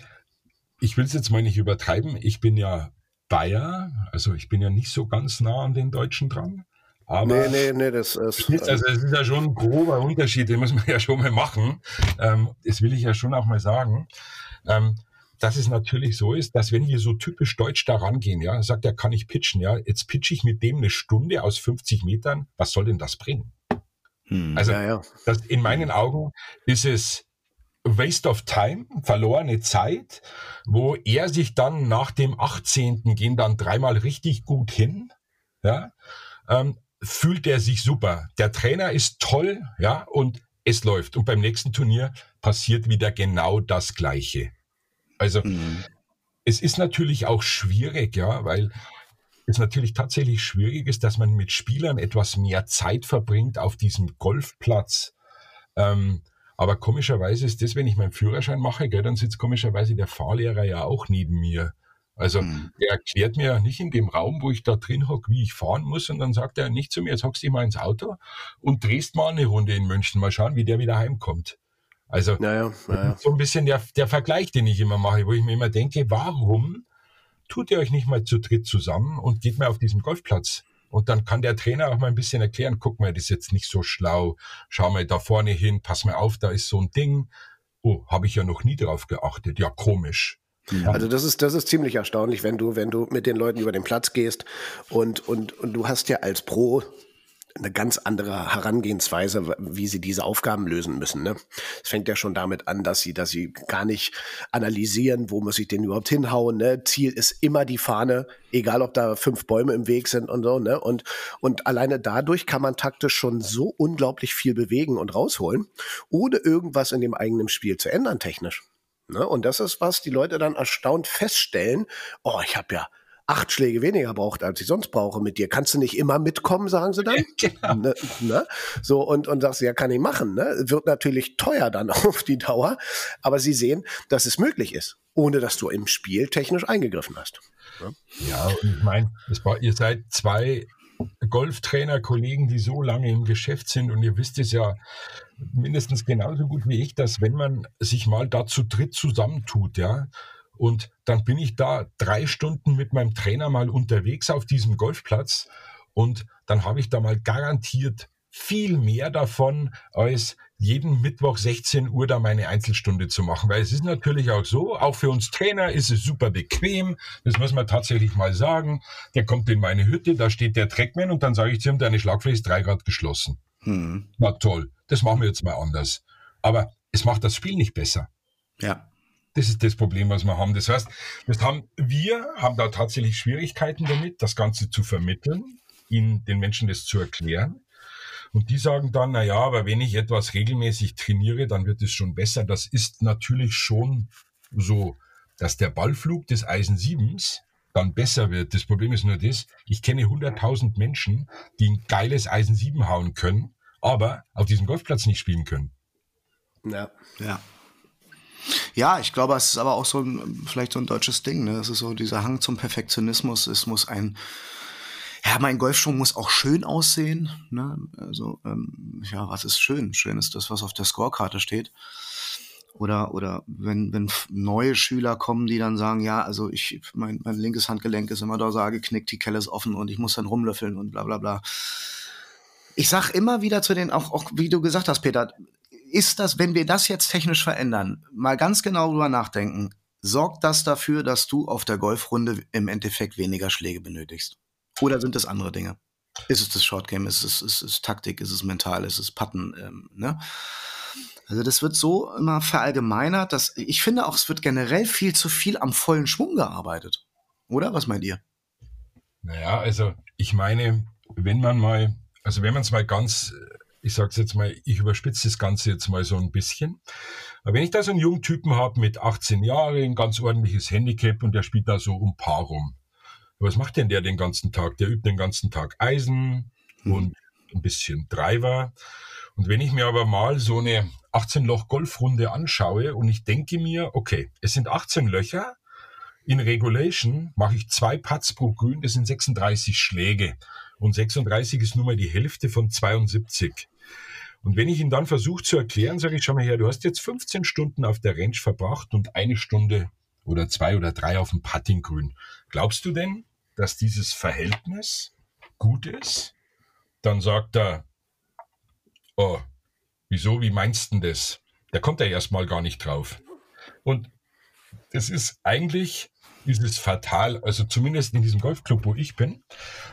ich will es jetzt mal nicht übertreiben. Ich bin ja Bayer, also ich bin ja nicht so ganz nah an den Deutschen dran. Aber nee, nee, nee, das ist. Also, es ist ja schon ein grober Unterschied, den muss man ja schon mal machen. Ähm, das will ich ja schon auch mal sagen. Ähm, dass es natürlich so ist, dass wenn wir so typisch deutsch da rangehen, ja, sagt er, kann ich pitchen, ja, jetzt pitche ich mit dem eine Stunde aus 50 Metern, was soll denn das bringen? Hm, also, ja, ja. Das, in meinen Augen ist es Waste of Time, verlorene Zeit, wo er sich dann nach dem 18. gehen dann dreimal richtig gut hin, ja, ähm, fühlt er sich super. Der Trainer ist toll, ja, und es läuft. Und beim nächsten Turnier passiert wieder genau das Gleiche. Also, mhm. es ist natürlich auch schwierig, ja, weil es natürlich tatsächlich schwierig ist, dass man mit Spielern etwas mehr Zeit verbringt auf diesem Golfplatz. Ähm, aber komischerweise ist das, wenn ich meinen Führerschein mache, gell, dann sitzt komischerweise der Fahrlehrer ja auch neben mir. Also mhm. er erklärt mir nicht in dem Raum, wo ich da drin hocke, wie ich fahren muss, und dann sagt er nicht zu mir, jetzt hockst du mal ins Auto und drehst mal eine Runde in München, mal schauen, wie der wieder heimkommt. Also naja, naja. so ein bisschen der, der Vergleich, den ich immer mache, wo ich mir immer denke, warum tut ihr euch nicht mal zu dritt zusammen und geht mal auf diesen Golfplatz? Und dann kann der Trainer auch mal ein bisschen erklären, guck mal, das ist jetzt nicht so schlau, schau mal da vorne hin, pass mal auf, da ist so ein Ding. Oh, habe ich ja noch nie drauf geachtet. Ja, komisch. Also das ist, das ist ziemlich erstaunlich, wenn du, wenn du mit den Leuten über den Platz gehst und, und, und du hast ja als Pro eine ganz andere Herangehensweise, wie sie diese Aufgaben lösen müssen. Ne? Es fängt ja schon damit an, dass sie, dass sie gar nicht analysieren, wo muss ich denn überhaupt hinhauen. Ne? Ziel ist immer die Fahne, egal ob da fünf Bäume im Weg sind und so. Ne? Und, und alleine dadurch kann man taktisch schon so unglaublich viel bewegen und rausholen, ohne irgendwas in dem eigenen Spiel zu ändern technisch. Ne? Und das ist, was die Leute dann erstaunt feststellen. Oh, ich habe ja acht Schläge weniger braucht, als ich sonst brauche mit dir. Kannst du nicht immer mitkommen, sagen sie dann? Genau. Ne, ne? So, und, und sagst, ja, kann ich machen. Ne? Wird natürlich teuer dann auf die Dauer, aber sie sehen, dass es möglich ist, ohne dass du im Spiel technisch eingegriffen hast. Ne? Ja, und ich meine, ihr seid zwei Golftrainer, Kollegen, die so lange im Geschäft sind und ihr wisst es ja mindestens genauso gut wie ich, dass wenn man sich mal da zu dritt zusammentut, ja, und dann bin ich da drei Stunden mit meinem Trainer mal unterwegs auf diesem Golfplatz und dann habe ich da mal garantiert viel mehr davon, als jeden Mittwoch 16 Uhr da meine Einzelstunde zu machen. Weil es ist natürlich auch so, auch für uns Trainer ist es super bequem. Das muss man tatsächlich mal sagen. Der kommt in meine Hütte, da steht der Trackman und dann sage ich zu ihm, deine Schlagfläche ist drei Grad geschlossen. Hm. Na toll, das machen wir jetzt mal anders. Aber es macht das Spiel nicht besser. Ja. Das ist das Problem, was wir haben. Das heißt, das haben, wir haben da tatsächlich Schwierigkeiten damit, das Ganze zu vermitteln, ihnen den Menschen das zu erklären. Und die sagen dann, na ja, aber wenn ich etwas regelmäßig trainiere, dann wird es schon besser. Das ist natürlich schon so, dass der Ballflug des Eisen 7 dann besser wird. Das Problem ist nur das, ich kenne 100.000 Menschen, die ein geiles Eisen 7 hauen können, aber auf diesem Golfplatz nicht spielen können. Ja, ja. Ja, ich glaube, es ist aber auch so ein, vielleicht so ein deutsches Ding. Ne? Es ist so dieser Hang zum Perfektionismus. Es muss ein ja, mein Golfschwung muss auch schön aussehen. Ne? Also, ähm, ja, was ist schön? Schön ist das, was auf der Scorekarte steht. oder, oder wenn, wenn neue Schüler kommen, die dann sagen, ja, also ich, mein, mein linkes Handgelenk ist immer dorsal geknickt, die Kelle ist offen und ich muss dann rumlöffeln und bla bla bla. Ich sag immer wieder zu den, auch, auch wie du gesagt hast, Peter, ist das, wenn wir das jetzt technisch verändern, mal ganz genau drüber nachdenken, sorgt das dafür, dass du auf der Golfrunde im Endeffekt weniger Schläge benötigst? Oder sind das andere Dinge? Ist es das Shortgame? Ist es, ist es Taktik? Ist es mental? Ist es Patten? Ähm, ne? Also das wird so immer verallgemeinert, dass ich finde auch, es wird generell viel zu viel am vollen Schwung gearbeitet. Oder? Was meint ihr? Naja, also ich meine, wenn man mal, also wenn man es mal ganz, ich sag's jetzt mal, ich überspitze das Ganze jetzt mal so ein bisschen. Aber wenn ich da so einen jungen Typen habe mit 18 Jahren, ein ganz ordentliches Handicap und der spielt da so um Paar rum. Was macht denn der den ganzen Tag? Der übt den ganzen Tag Eisen hm. und ein bisschen Driver. Und wenn ich mir aber mal so eine 18-Loch-Golfrunde anschaue und ich denke mir, okay, es sind 18 Löcher, in Regulation mache ich zwei Putts pro Grün, das sind 36 Schläge. Und 36 ist nun mal die Hälfte von 72. Und wenn ich ihn dann versuche zu erklären, sage ich, schau mal her, du hast jetzt 15 Stunden auf der Range verbracht und eine Stunde oder zwei oder drei auf dem Puttinggrün. Glaubst du denn, dass dieses Verhältnis gut ist? Dann sagt er, oh, wieso, wie meinst du das? Da kommt er erstmal gar nicht drauf. Und das ist eigentlich dieses fatal, also zumindest in diesem Golfclub, wo ich bin,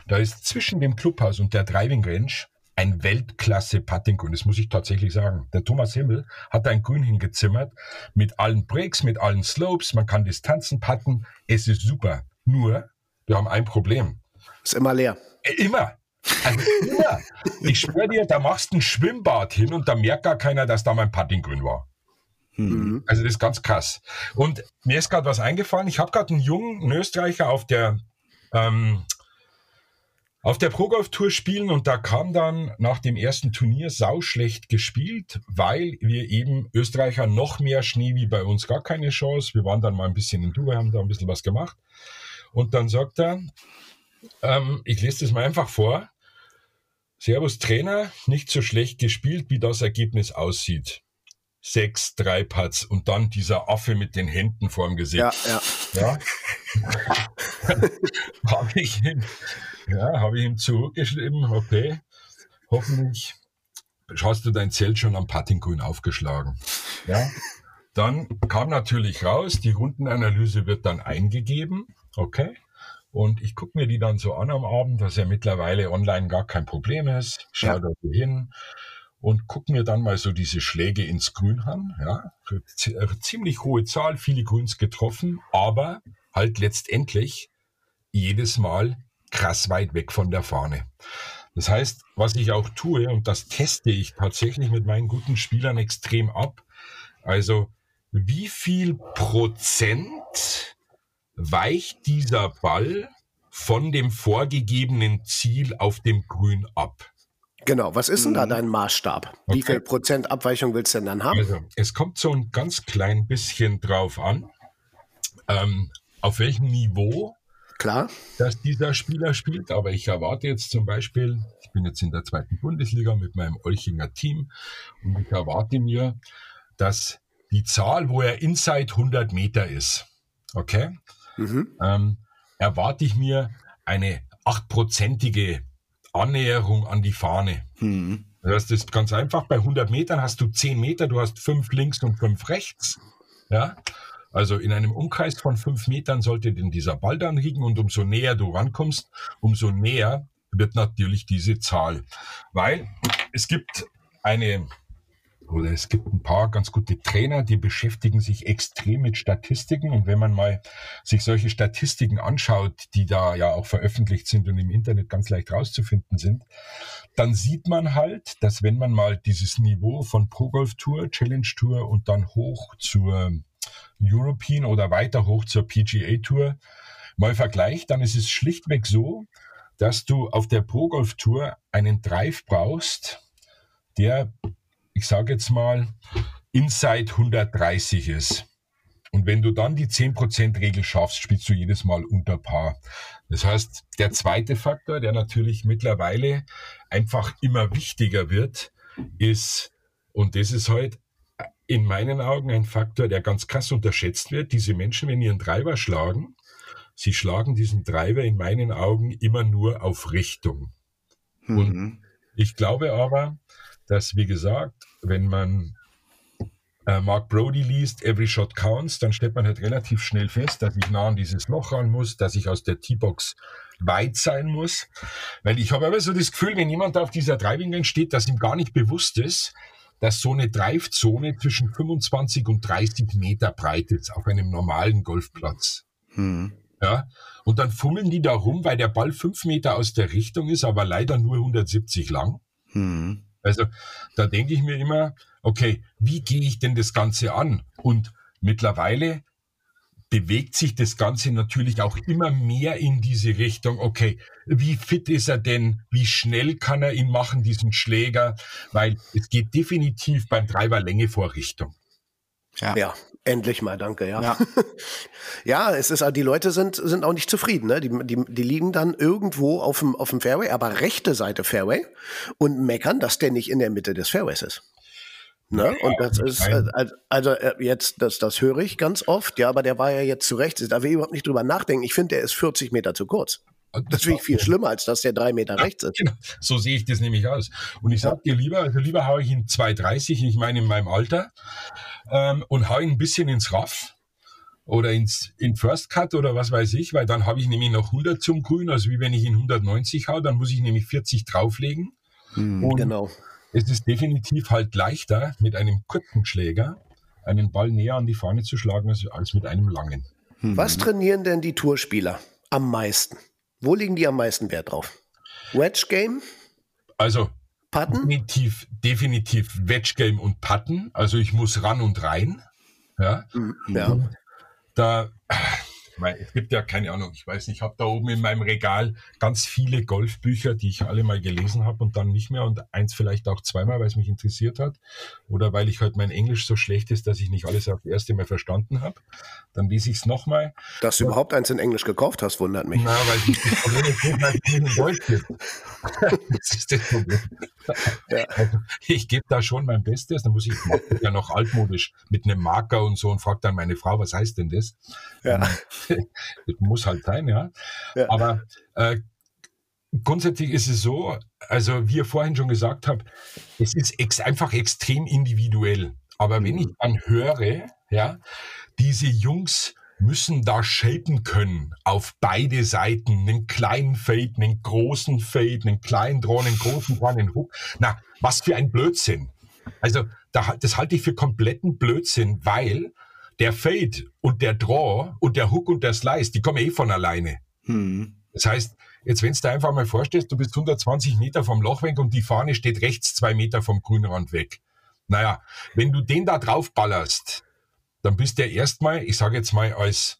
da ist zwischen dem Clubhaus und der Driving Range ein Weltklasse Putting Grün. Das muss ich tatsächlich sagen. Der Thomas Himmel hat ein Grün hingezimmert mit allen Breaks, mit allen Slopes. Man kann Distanzen putten. Es ist super. Nur, wir haben ein Problem. Ist immer leer. Äh, immer. Also immer. Ich schwöre dir, da machst du ein Schwimmbad hin und da merkt gar keiner, dass da mein Puttinggrün war. Mhm. Also das ist ganz krass. Und mir ist gerade was eingefallen. Ich habe gerade einen jungen Österreicher auf der ähm, auf der Pro Golf Tour spielen und da kam dann nach dem ersten Turnier sauschlecht gespielt, weil wir eben Österreicher noch mehr Schnee wie bei uns gar keine Chance. Wir waren dann mal ein bisschen in Dubai, haben da ein bisschen was gemacht. Und dann sagt er, ähm, ich lese das mal einfach vor. Servus Trainer, nicht so schlecht gespielt, wie das Ergebnis aussieht. Sechs, drei Putts und dann dieser Affe mit den Händen vorm Gesicht. Ja, ja. ja? habe ich, ihm, ja, hab ich ihm zurückgeschrieben, okay, hoffentlich hast du dein Zelt schon am Puttinggrün aufgeschlagen. Ja. Dann kam natürlich raus, die Rundenanalyse wird dann eingegeben, okay. Und ich gucke mir die dann so an am Abend, was ja mittlerweile online gar kein Problem ist. Schau ja. da hin und gucke mir dann mal so diese Schläge ins Grün an. Ja, äh, ziemlich hohe Zahl, viele Grüns getroffen, aber halt letztendlich jedes Mal krass weit weg von der Fahne. Das heißt, was ich auch tue, und das teste ich tatsächlich mit meinen guten Spielern extrem ab, also wie viel Prozent weicht dieser Ball von dem vorgegebenen Ziel auf dem Grün ab. Genau, was ist denn da mhm. dein Maßstab? Okay. Wie viel Prozent Abweichung willst du denn dann haben? Also, es kommt so ein ganz klein bisschen drauf an, ähm, auf welchem Niveau Klar. dass dieser Spieler spielt. Aber ich erwarte jetzt zum Beispiel, ich bin jetzt in der zweiten Bundesliga mit meinem Olchinger Team und ich erwarte mir, dass die Zahl, wo er inside 100 Meter ist, okay, mhm. ähm, erwarte ich mir eine achtprozentige Annäherung an die Fahne. Mhm. Das ist ganz einfach. Bei 100 Metern hast du 10 Meter, du hast fünf links und fünf rechts. Ja. Also in einem Umkreis von fünf Metern sollte denn dieser Ball dann liegen und umso näher du rankommst, umso näher wird natürlich diese Zahl. Weil es gibt eine oder es gibt ein paar ganz gute Trainer, die beschäftigen sich extrem mit Statistiken. Und wenn man mal sich solche Statistiken anschaut, die da ja auch veröffentlicht sind und im Internet ganz leicht rauszufinden sind, dann sieht man halt, dass wenn man mal dieses Niveau von Pro Golf Tour, Challenge Tour und dann hoch zur European oder weiter hoch zur PGA Tour mal vergleicht, dann ist es schlichtweg so, dass du auf der Pro Golf Tour einen Drive brauchst, der ich sage jetzt mal, Inside 130 ist. Und wenn du dann die 10%-Regel schaffst, spielst du jedes Mal unter Paar. Das heißt, der zweite Faktor, der natürlich mittlerweile einfach immer wichtiger wird, ist, und das ist halt in meinen Augen ein Faktor, der ganz krass unterschätzt wird. Diese Menschen, wenn ihren Treiber schlagen, sie schlagen diesen Treiber in meinen Augen immer nur auf Richtung. Mhm. Und ich glaube aber, dass, wie gesagt, wenn man äh, Mark Brody liest, Every Shot Counts, dann stellt man halt relativ schnell fest, dass ich nah an dieses Loch ran muss, dass ich aus der T-Box weit sein muss. Weil ich habe aber so das Gefühl, wenn jemand auf dieser Driving steht, dass ihm gar nicht bewusst ist, dass so eine Drive-Zone zwischen 25 und 30 Meter breit ist auf einem normalen Golfplatz. Hm. Ja, und dann fummeln die da rum, weil der Ball fünf Meter aus der Richtung ist, aber leider nur 170 lang. Hm. Also da denke ich mir immer, okay, wie gehe ich denn das Ganze an? Und mittlerweile bewegt sich das Ganze natürlich auch immer mehr in diese Richtung, okay, wie fit ist er denn? Wie schnell kann er ihn machen, diesen Schläger? Weil es geht definitiv beim Treiber Länge vor Richtung. Ja. ja. Endlich mal, danke, ja. Ja, ja es ist, die Leute sind, sind auch nicht zufrieden, ne? Die, die, die liegen dann irgendwo auf dem, auf dem Fairway, aber rechte Seite Fairway und meckern, dass der nicht in der Mitte des Fairways ist. Ne? Ja, und das ist, also äh, jetzt, das, das höre ich ganz oft, ja, aber der war ja jetzt zu rechts, da will ich überhaupt nicht drüber nachdenken. Ich finde, der ist 40 Meter zu kurz. Das finde ich viel schlimmer, als dass der drei Meter rechts ist. Genau. So sehe ich das nämlich aus. Und ich sage dir lieber, also lieber haue ich ihn 2,30, ich meine in meinem Alter, ähm, und haue ihn ein bisschen ins Raff oder ins in First Cut oder was weiß ich, weil dann habe ich nämlich noch 100 zum Grün, also wie wenn ich ihn 190 haue, dann muss ich nämlich 40 drauflegen. Hm, genau. Es ist definitiv halt leichter, mit einem kurzen Schläger einen Ball näher an die Fahne zu schlagen, als, als mit einem langen. Hm. Was trainieren denn die Tourspieler am meisten? Wo liegen die am meisten Wert drauf? Wedge Game? Also Putten? Definitiv, definitiv Wedge Game und Putten. Also ich muss ran und rein. Ja. Mhm. ja. Da, es gibt ja keine Ahnung, ich weiß nicht, ich habe da oben in meinem Regal ganz viele Golfbücher, die ich alle mal gelesen habe und dann nicht mehr und eins vielleicht auch zweimal, weil es mich interessiert hat oder weil ich halt mein Englisch so schlecht ist, dass ich nicht alles auf das erste Mal verstanden habe. Dann lese ich es nochmal. Dass du überhaupt eins in Englisch gekauft hast, wundert mich. Na, weil ich das Problem nicht in Deutsch gibt. Das ist das Problem. Ja. Also, ich gebe da schon mein Bestes, dann muss ich ja noch altmodisch mit einem Marker und so und frage dann meine Frau, was heißt denn das? Ja. das muss halt sein, ja. ja. Aber äh, grundsätzlich ist es so, also wie ihr vorhin schon gesagt habt, es ist ex einfach extrem individuell. Aber wenn ich mhm. dann höre, ja, diese Jungs müssen da shapen können auf beide Seiten, einen kleinen Fade, einen großen Fade, einen kleinen Draw, einen großen Draw, einen Hook. Na, was für ein Blödsinn. Also, da, das halte ich für kompletten Blödsinn, weil der Fade und der Draw und der Hook und der Slice, die kommen eh von alleine. Hm. Das heißt, jetzt wenn du dir einfach mal vorstellst, du bist 120 Meter vom Loch weg und die Fahne steht rechts zwei Meter vom Grünrand weg. Naja, wenn du den da drauf ballerst, dann bist du ja erstmal, ich sage jetzt mal als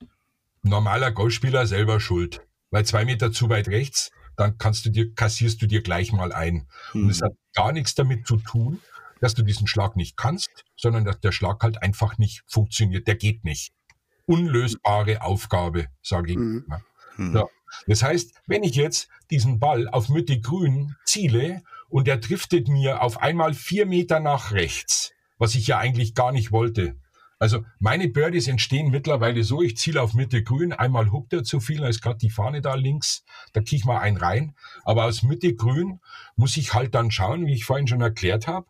normaler Golfspieler selber schuld. Weil zwei Meter zu weit rechts, dann kannst du dir, kassierst du dir gleich mal ein. Hm. Und es hat gar nichts damit zu tun, dass du diesen Schlag nicht kannst, sondern dass der Schlag halt einfach nicht funktioniert. Der geht nicht. Unlösbare Aufgabe, sage ich. Mhm. Ja. Das heißt, wenn ich jetzt diesen Ball auf Mitte grün ziele und er driftet mir auf einmal vier Meter nach rechts, was ich ja eigentlich gar nicht wollte. Also meine Birdies entstehen mittlerweile so, ich ziele auf Mitte grün, einmal huckt er zu viel, da ist gerade die Fahne da links, da kriege ich mal einen rein. Aber aus Mitte grün muss ich halt dann schauen, wie ich vorhin schon erklärt habe,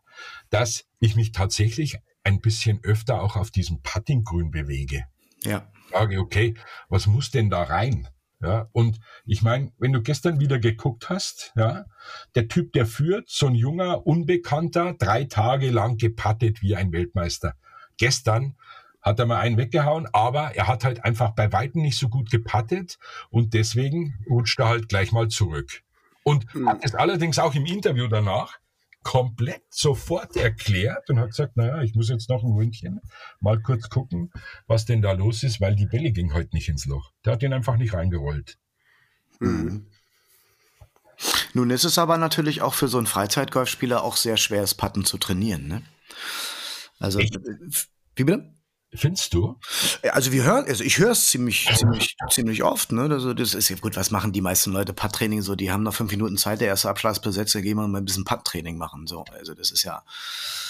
dass ich mich tatsächlich ein bisschen öfter auch auf diesem Puttinggrün bewege. Ja. Frage, okay, was muss denn da rein? Ja, und ich meine, wenn du gestern wieder geguckt hast, ja, der Typ, der führt, so ein junger, unbekannter, drei Tage lang gepattet wie ein Weltmeister. Gestern hat er mal einen weggehauen, aber er hat halt einfach bei Weitem nicht so gut gepattet und deswegen rutscht er halt gleich mal zurück. Und mhm. hat es allerdings auch im Interview danach komplett sofort erklärt und hat gesagt, naja, ich muss jetzt noch ein Ründchen mal kurz gucken, was denn da los ist, weil die Bälle ging heute nicht ins Loch. Der hat den einfach nicht reingerollt. Mhm. Nun ist es aber natürlich auch für so einen Freizeitgolfspieler auch sehr schwer, das Putten zu trainieren. Ne? Also, Echt? wie bitte? Findest du? Also wir hören, also ich höre es ziemlich, ziemlich, ziemlich oft. Ne? Also das ist ja gut, was machen die meisten Leute? Putt-Training so, die haben noch fünf Minuten Zeit, der erste Abschlag besetzt, dann gehen wir mal ein bisschen Putt-Training machen. So, also das ist ja.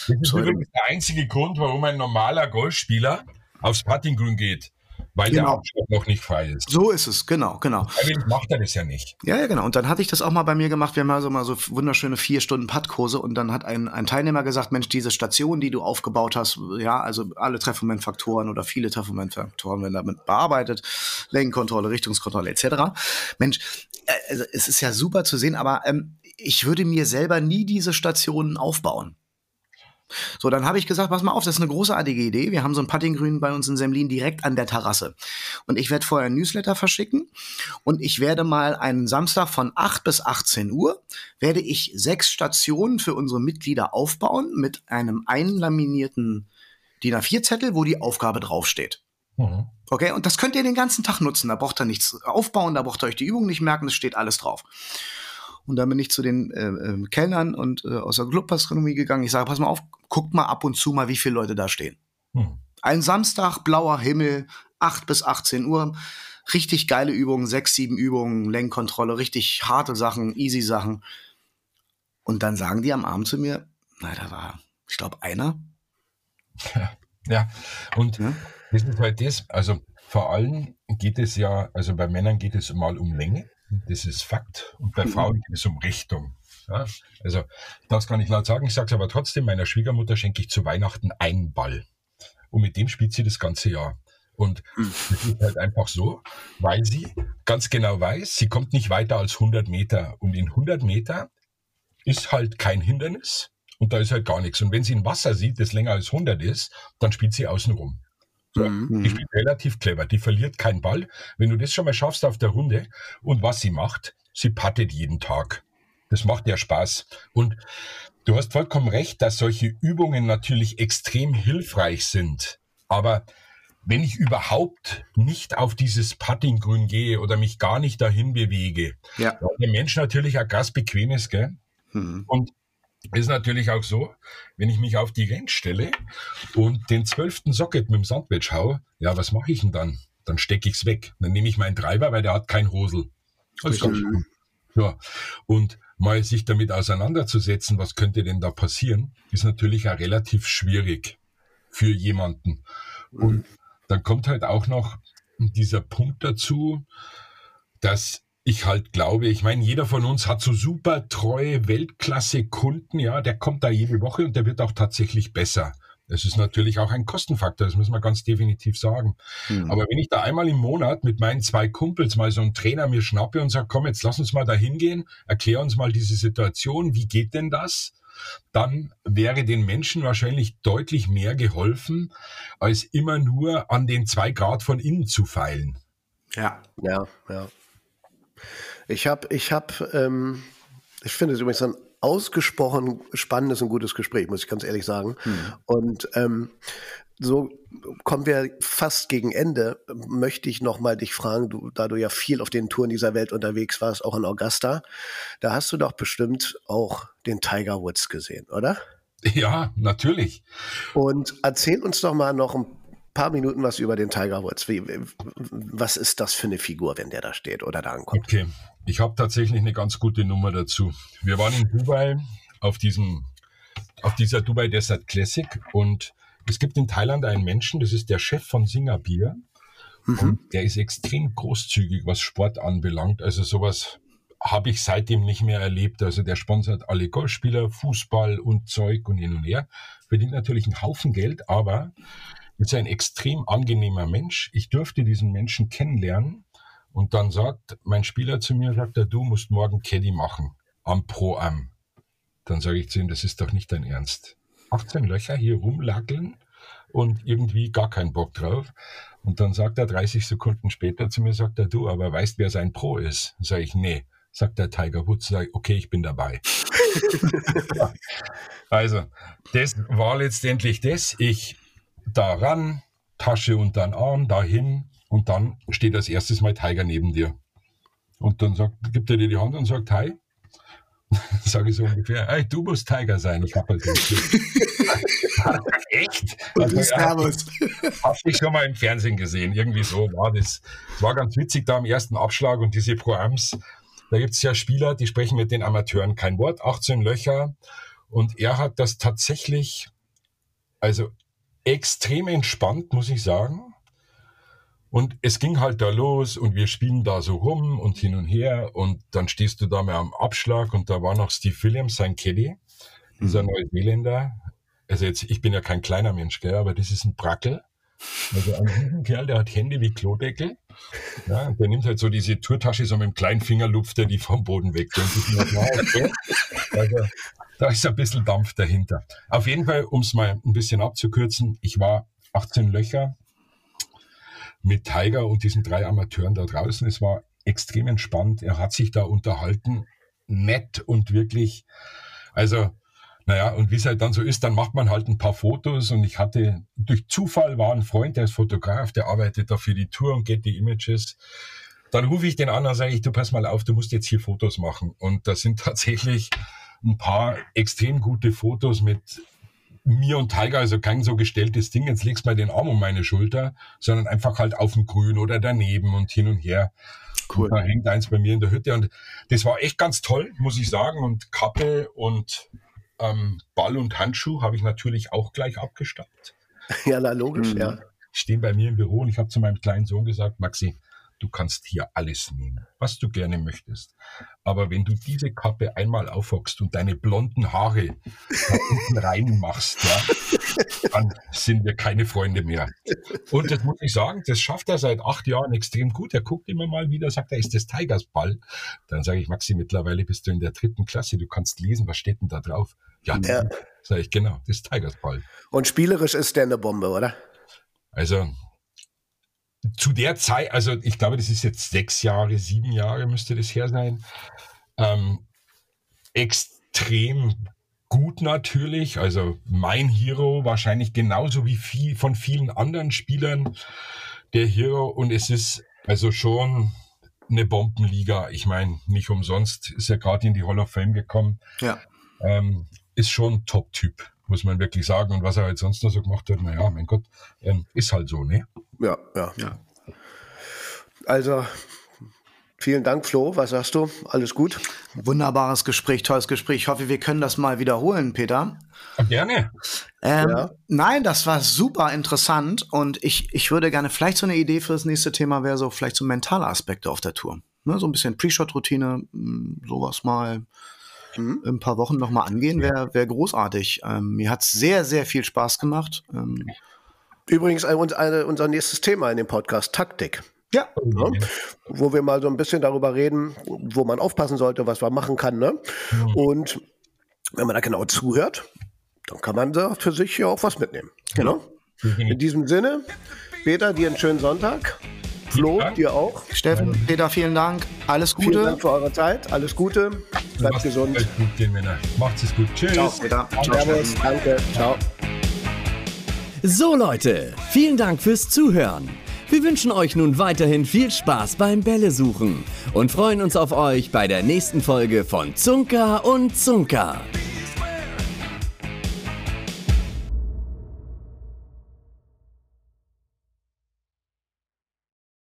Das ist übrigens der einzige Grund, warum ein normaler Golfspieler aufs Puttinggrün geht weil genau. der Abschlag noch nicht frei ist. So ist es, genau, genau. Freiwillig macht er das ja nicht. Ja, ja, genau. Und dann hatte ich das auch mal bei mir gemacht. Wir haben also mal so wunderschöne vier Stunden Puttkurse und dann hat ein, ein Teilnehmer gesagt, Mensch, diese Station, die du aufgebaut hast, ja, also alle Treffmomentfaktoren oder viele Treffmomentfaktoren werden damit bearbeitet, Lenkenkontrolle, Richtungskontrolle etc. Mensch, äh, also es ist ja super zu sehen, aber ähm, ich würde mir selber nie diese Stationen aufbauen. So, dann habe ich gesagt, pass mal auf, das ist eine großartige Idee. Wir haben so ein Puttinggrün bei uns in Semlin direkt an der Terrasse. Und ich werde vorher ein Newsletter verschicken und ich werde mal einen Samstag von 8 bis 18 Uhr, werde ich sechs Stationen für unsere Mitglieder aufbauen mit einem einlaminierten DIN A4-Zettel, wo die Aufgabe draufsteht. Mhm. Okay, und das könnt ihr den ganzen Tag nutzen. Da braucht ihr nichts aufbauen, da braucht ihr euch die Übung nicht merken, es steht alles drauf. Und dann bin ich zu den äh, äh, Kellnern und äh, aus der Clubgastronomie gegangen. Ich sage, pass mal auf, guckt mal ab und zu mal, wie viele Leute da stehen. Hm. Ein Samstag, blauer Himmel, 8 bis 18 Uhr. Richtig geile Übungen, sechs, sieben Übungen, Lenkkontrolle, richtig harte Sachen, easy Sachen. Und dann sagen die am Abend zu mir, na, da war, ich glaube, einer. Ja, ja. und ja? das ist halt das, also vor allem geht es ja, also bei Männern geht es mal um Länge. Das ist Fakt. Und bei mhm. Frauen geht es um Richtung. Ja, also, das kann ich laut sagen. Ich sage es aber trotzdem, meiner Schwiegermutter schenke ich zu Weihnachten einen Ball. Und mit dem spielt sie das ganze Jahr. Und mhm. das ist halt einfach so, weil sie ganz genau weiß, sie kommt nicht weiter als 100 Meter. Und in 100 Meter ist halt kein Hindernis und da ist halt gar nichts. Und wenn sie ein Wasser sieht, das länger als 100 ist, dann spielt sie außen rum. Mhm. Die spielt relativ clever. Die verliert keinen Ball. Wenn du das schon mal schaffst auf der Runde und was sie macht, sie pattet jeden Tag. Das macht ja Spaß. Und du hast vollkommen recht, dass solche Übungen natürlich extrem hilfreich sind. Aber wenn ich überhaupt nicht auf dieses Puttinggrün gehe oder mich gar nicht dahin bewege, ja. der Mensch natürlich auch ganz bequem ist, gell? Mhm. Und ist natürlich auch so, wenn ich mich auf die Range stelle und den zwölften Socket mit dem Sandwich hau, ja, was mache ich denn dann? Dann stecke ich's weg. Dann nehme ich meinen Treiber, weil der hat kein Hosel. Das ja. Und mal sich damit auseinanderzusetzen, was könnte denn da passieren, ist natürlich auch relativ schwierig für jemanden. Und mhm. dann kommt halt auch noch dieser Punkt dazu, dass ich halt glaube, ich meine, jeder von uns hat so super treue Weltklasse-Kunden, ja, der kommt da jede Woche und der wird auch tatsächlich besser. Das ist natürlich auch ein Kostenfaktor, das muss man ganz definitiv sagen. Mhm. Aber wenn ich da einmal im Monat mit meinen zwei Kumpels mal so einen Trainer mir schnappe und sage, komm, jetzt lass uns mal da hingehen, erklär uns mal diese Situation, wie geht denn das? Dann wäre den Menschen wahrscheinlich deutlich mehr geholfen, als immer nur an den zwei Grad von innen zu feilen. Ja, ja, ja. Ich habe, ich habe, ähm, ich finde es übrigens ein ausgesprochen spannendes und gutes Gespräch, muss ich ganz ehrlich sagen. Hm. Und ähm, so kommen wir fast gegen Ende. Möchte ich noch mal dich fragen, du, da du ja viel auf den Touren dieser Welt unterwegs warst, auch in Augusta, da hast du doch bestimmt auch den Tiger Woods gesehen, oder? Ja, natürlich. Und erzähl uns doch mal noch ein paar Minuten was über den Tiger Woods. Wie, was ist das für eine Figur, wenn der da steht oder da ankommt? Okay, ich habe tatsächlich eine ganz gute Nummer dazu. Wir waren in Dubai auf diesem, auf dieser Dubai Desert Classic und es gibt in Thailand einen Menschen, das ist der Chef von Singapur. Mhm. Der ist extrem großzügig, was Sport anbelangt. Also sowas habe ich seitdem nicht mehr erlebt. Also der sponsert alle Golfspieler, Fußball und Zeug und hin und her. Verdient natürlich einen Haufen Geld, aber ist ein extrem angenehmer Mensch. Ich durfte diesen Menschen kennenlernen und dann sagt mein Spieler zu mir, sagt er, du musst morgen Caddy machen am Pro Am. Dann sage ich zu ihm, das ist doch nicht dein Ernst. 18 Löcher hier rumlackeln und irgendwie gar keinen Bock drauf. Und dann sagt er 30 Sekunden später zu mir, sagt er, du, aber weißt, wer sein Pro ist? Sag ich, nee. Sagt der Tiger Woods, sag ich, okay, ich bin dabei. also, das war letztendlich das. Ich daran, Tasche unter den Arm, dahin und dann steht als erstes mal Tiger neben dir. Und dann sagt, gibt er dir die Hand und sagt, hi. Sage ich so ungefähr, hey, du musst Tiger sein. Ich habe halt Echt? Also, Servus. Hast dich schon mal im Fernsehen gesehen. Irgendwie so war das. Es war ganz witzig da am ersten Abschlag und diese Pro-Ams. Da gibt es ja Spieler, die sprechen mit den Amateuren kein Wort, 18 Löcher. Und er hat das tatsächlich, also extrem entspannt, muss ich sagen. Und es ging halt da los und wir spielen da so rum und hin und her und dann stehst du da mal am Abschlag und da war noch Steve Williams, sein Caddy, dieser mhm. Neuseeländer. Also jetzt, ich bin ja kein kleiner Mensch, gell, aber das ist ein Brackel. Also ein Kerl, der hat Hände wie Klodeckel. Ja, der nimmt halt so diese Tourtasche, so mit dem kleinen Finger lupft er die vom Boden weg. Also, da ist ein bisschen Dampf dahinter. Auf jeden Fall, um es mal ein bisschen abzukürzen, ich war 18 Löcher mit Tiger und diesen drei Amateuren da draußen. Es war extrem entspannt. Er hat sich da unterhalten, nett und wirklich, also naja, und wie es halt dann so ist, dann macht man halt ein paar Fotos und ich hatte, durch Zufall war ein Freund, der ist Fotograf, der arbeitet da für die Tour und geht die Images. Dann rufe ich den an und sage ich, du pass mal auf, du musst jetzt hier Fotos machen. Und das sind tatsächlich ein paar extrem gute Fotos mit mir und Tiger, also kein so gestelltes Ding, jetzt legst mal den Arm um meine Schulter, sondern einfach halt auf dem Grün oder daneben und hin und her. Cool. Und da hängt eins bei mir in der Hütte und das war echt ganz toll, muss ich sagen. Und Kappe und ähm, Ball und Handschuh habe ich natürlich auch gleich abgestappt. Ja, na, logisch, mhm. ja. Stehen bei mir im Büro und ich habe zu meinem kleinen Sohn gesagt, Maxi, du kannst hier alles nehmen, was du gerne möchtest. Aber wenn du diese Kappe einmal aufhockst und deine blonden Haare unten reinmachst, ja, dann sind wir keine Freunde mehr. Und das muss ich sagen, das schafft er seit acht Jahren extrem gut. Er guckt immer mal wieder, sagt er, ist das Tigers Ball? Dann sage ich, Maxi, mittlerweile bist du in der dritten Klasse, du kannst lesen, was steht denn da drauf? Ja, ja. sage ich, genau, das ist Tigers Ball. Und spielerisch ist der eine Bombe, oder? Also zu der Zeit, also ich glaube, das ist jetzt sechs Jahre, sieben Jahre müsste das her sein. Ähm, extrem gut natürlich, also mein Hero wahrscheinlich genauso wie viel von vielen anderen Spielern der Hero und es ist also schon eine Bombenliga. Ich meine, nicht umsonst ist er gerade in die Hall of Fame gekommen. Ja. Ähm, ist schon Top-Typ, muss man wirklich sagen. Und was er halt sonst noch so gemacht hat, naja, mein Gott, ähm, ist halt so, ne? Ja, ja, ja. Also, vielen Dank, Flo. Was sagst du? Alles gut? Wunderbares Gespräch, tolles Gespräch. Ich hoffe, wir können das mal wiederholen, Peter. Gerne. Ähm, ja. Nein, das war super interessant und ich, ich würde gerne vielleicht so eine Idee für das nächste Thema wäre so vielleicht so mentale Aspekte auf der Tour. Ne, so ein bisschen Pre-Shot-Routine, hm, sowas mal mhm. ein paar Wochen noch mal angehen, wäre wär großartig. Ähm, mir hat es sehr, sehr viel Spaß gemacht. Ähm, Übrigens unser nächstes Thema in dem Podcast, Taktik. Ja. ja. Wo wir mal so ein bisschen darüber reden, wo man aufpassen sollte, was man machen kann. Ne? Mhm. Und wenn man da genau zuhört, dann kann man da für sich ja auch was mitnehmen. Genau. Mhm. In diesem Sinne, Peter, dir einen schönen Sonntag. Flo, dir auch. Steffen, Peter, vielen Dank. Alles Gute. Vielen Dank für eure Zeit. Alles Gute. Bleibt Macht's gesund. Gut gehen, Männer. Macht's es gut. Tschüss. Ciao, Peter. Ciao, Servus. Danke. Ciao. So Leute, vielen Dank fürs Zuhören. Wir wünschen euch nun weiterhin viel Spaß beim Bälle suchen und freuen uns auf euch bei der nächsten Folge von Zunker und Zunker.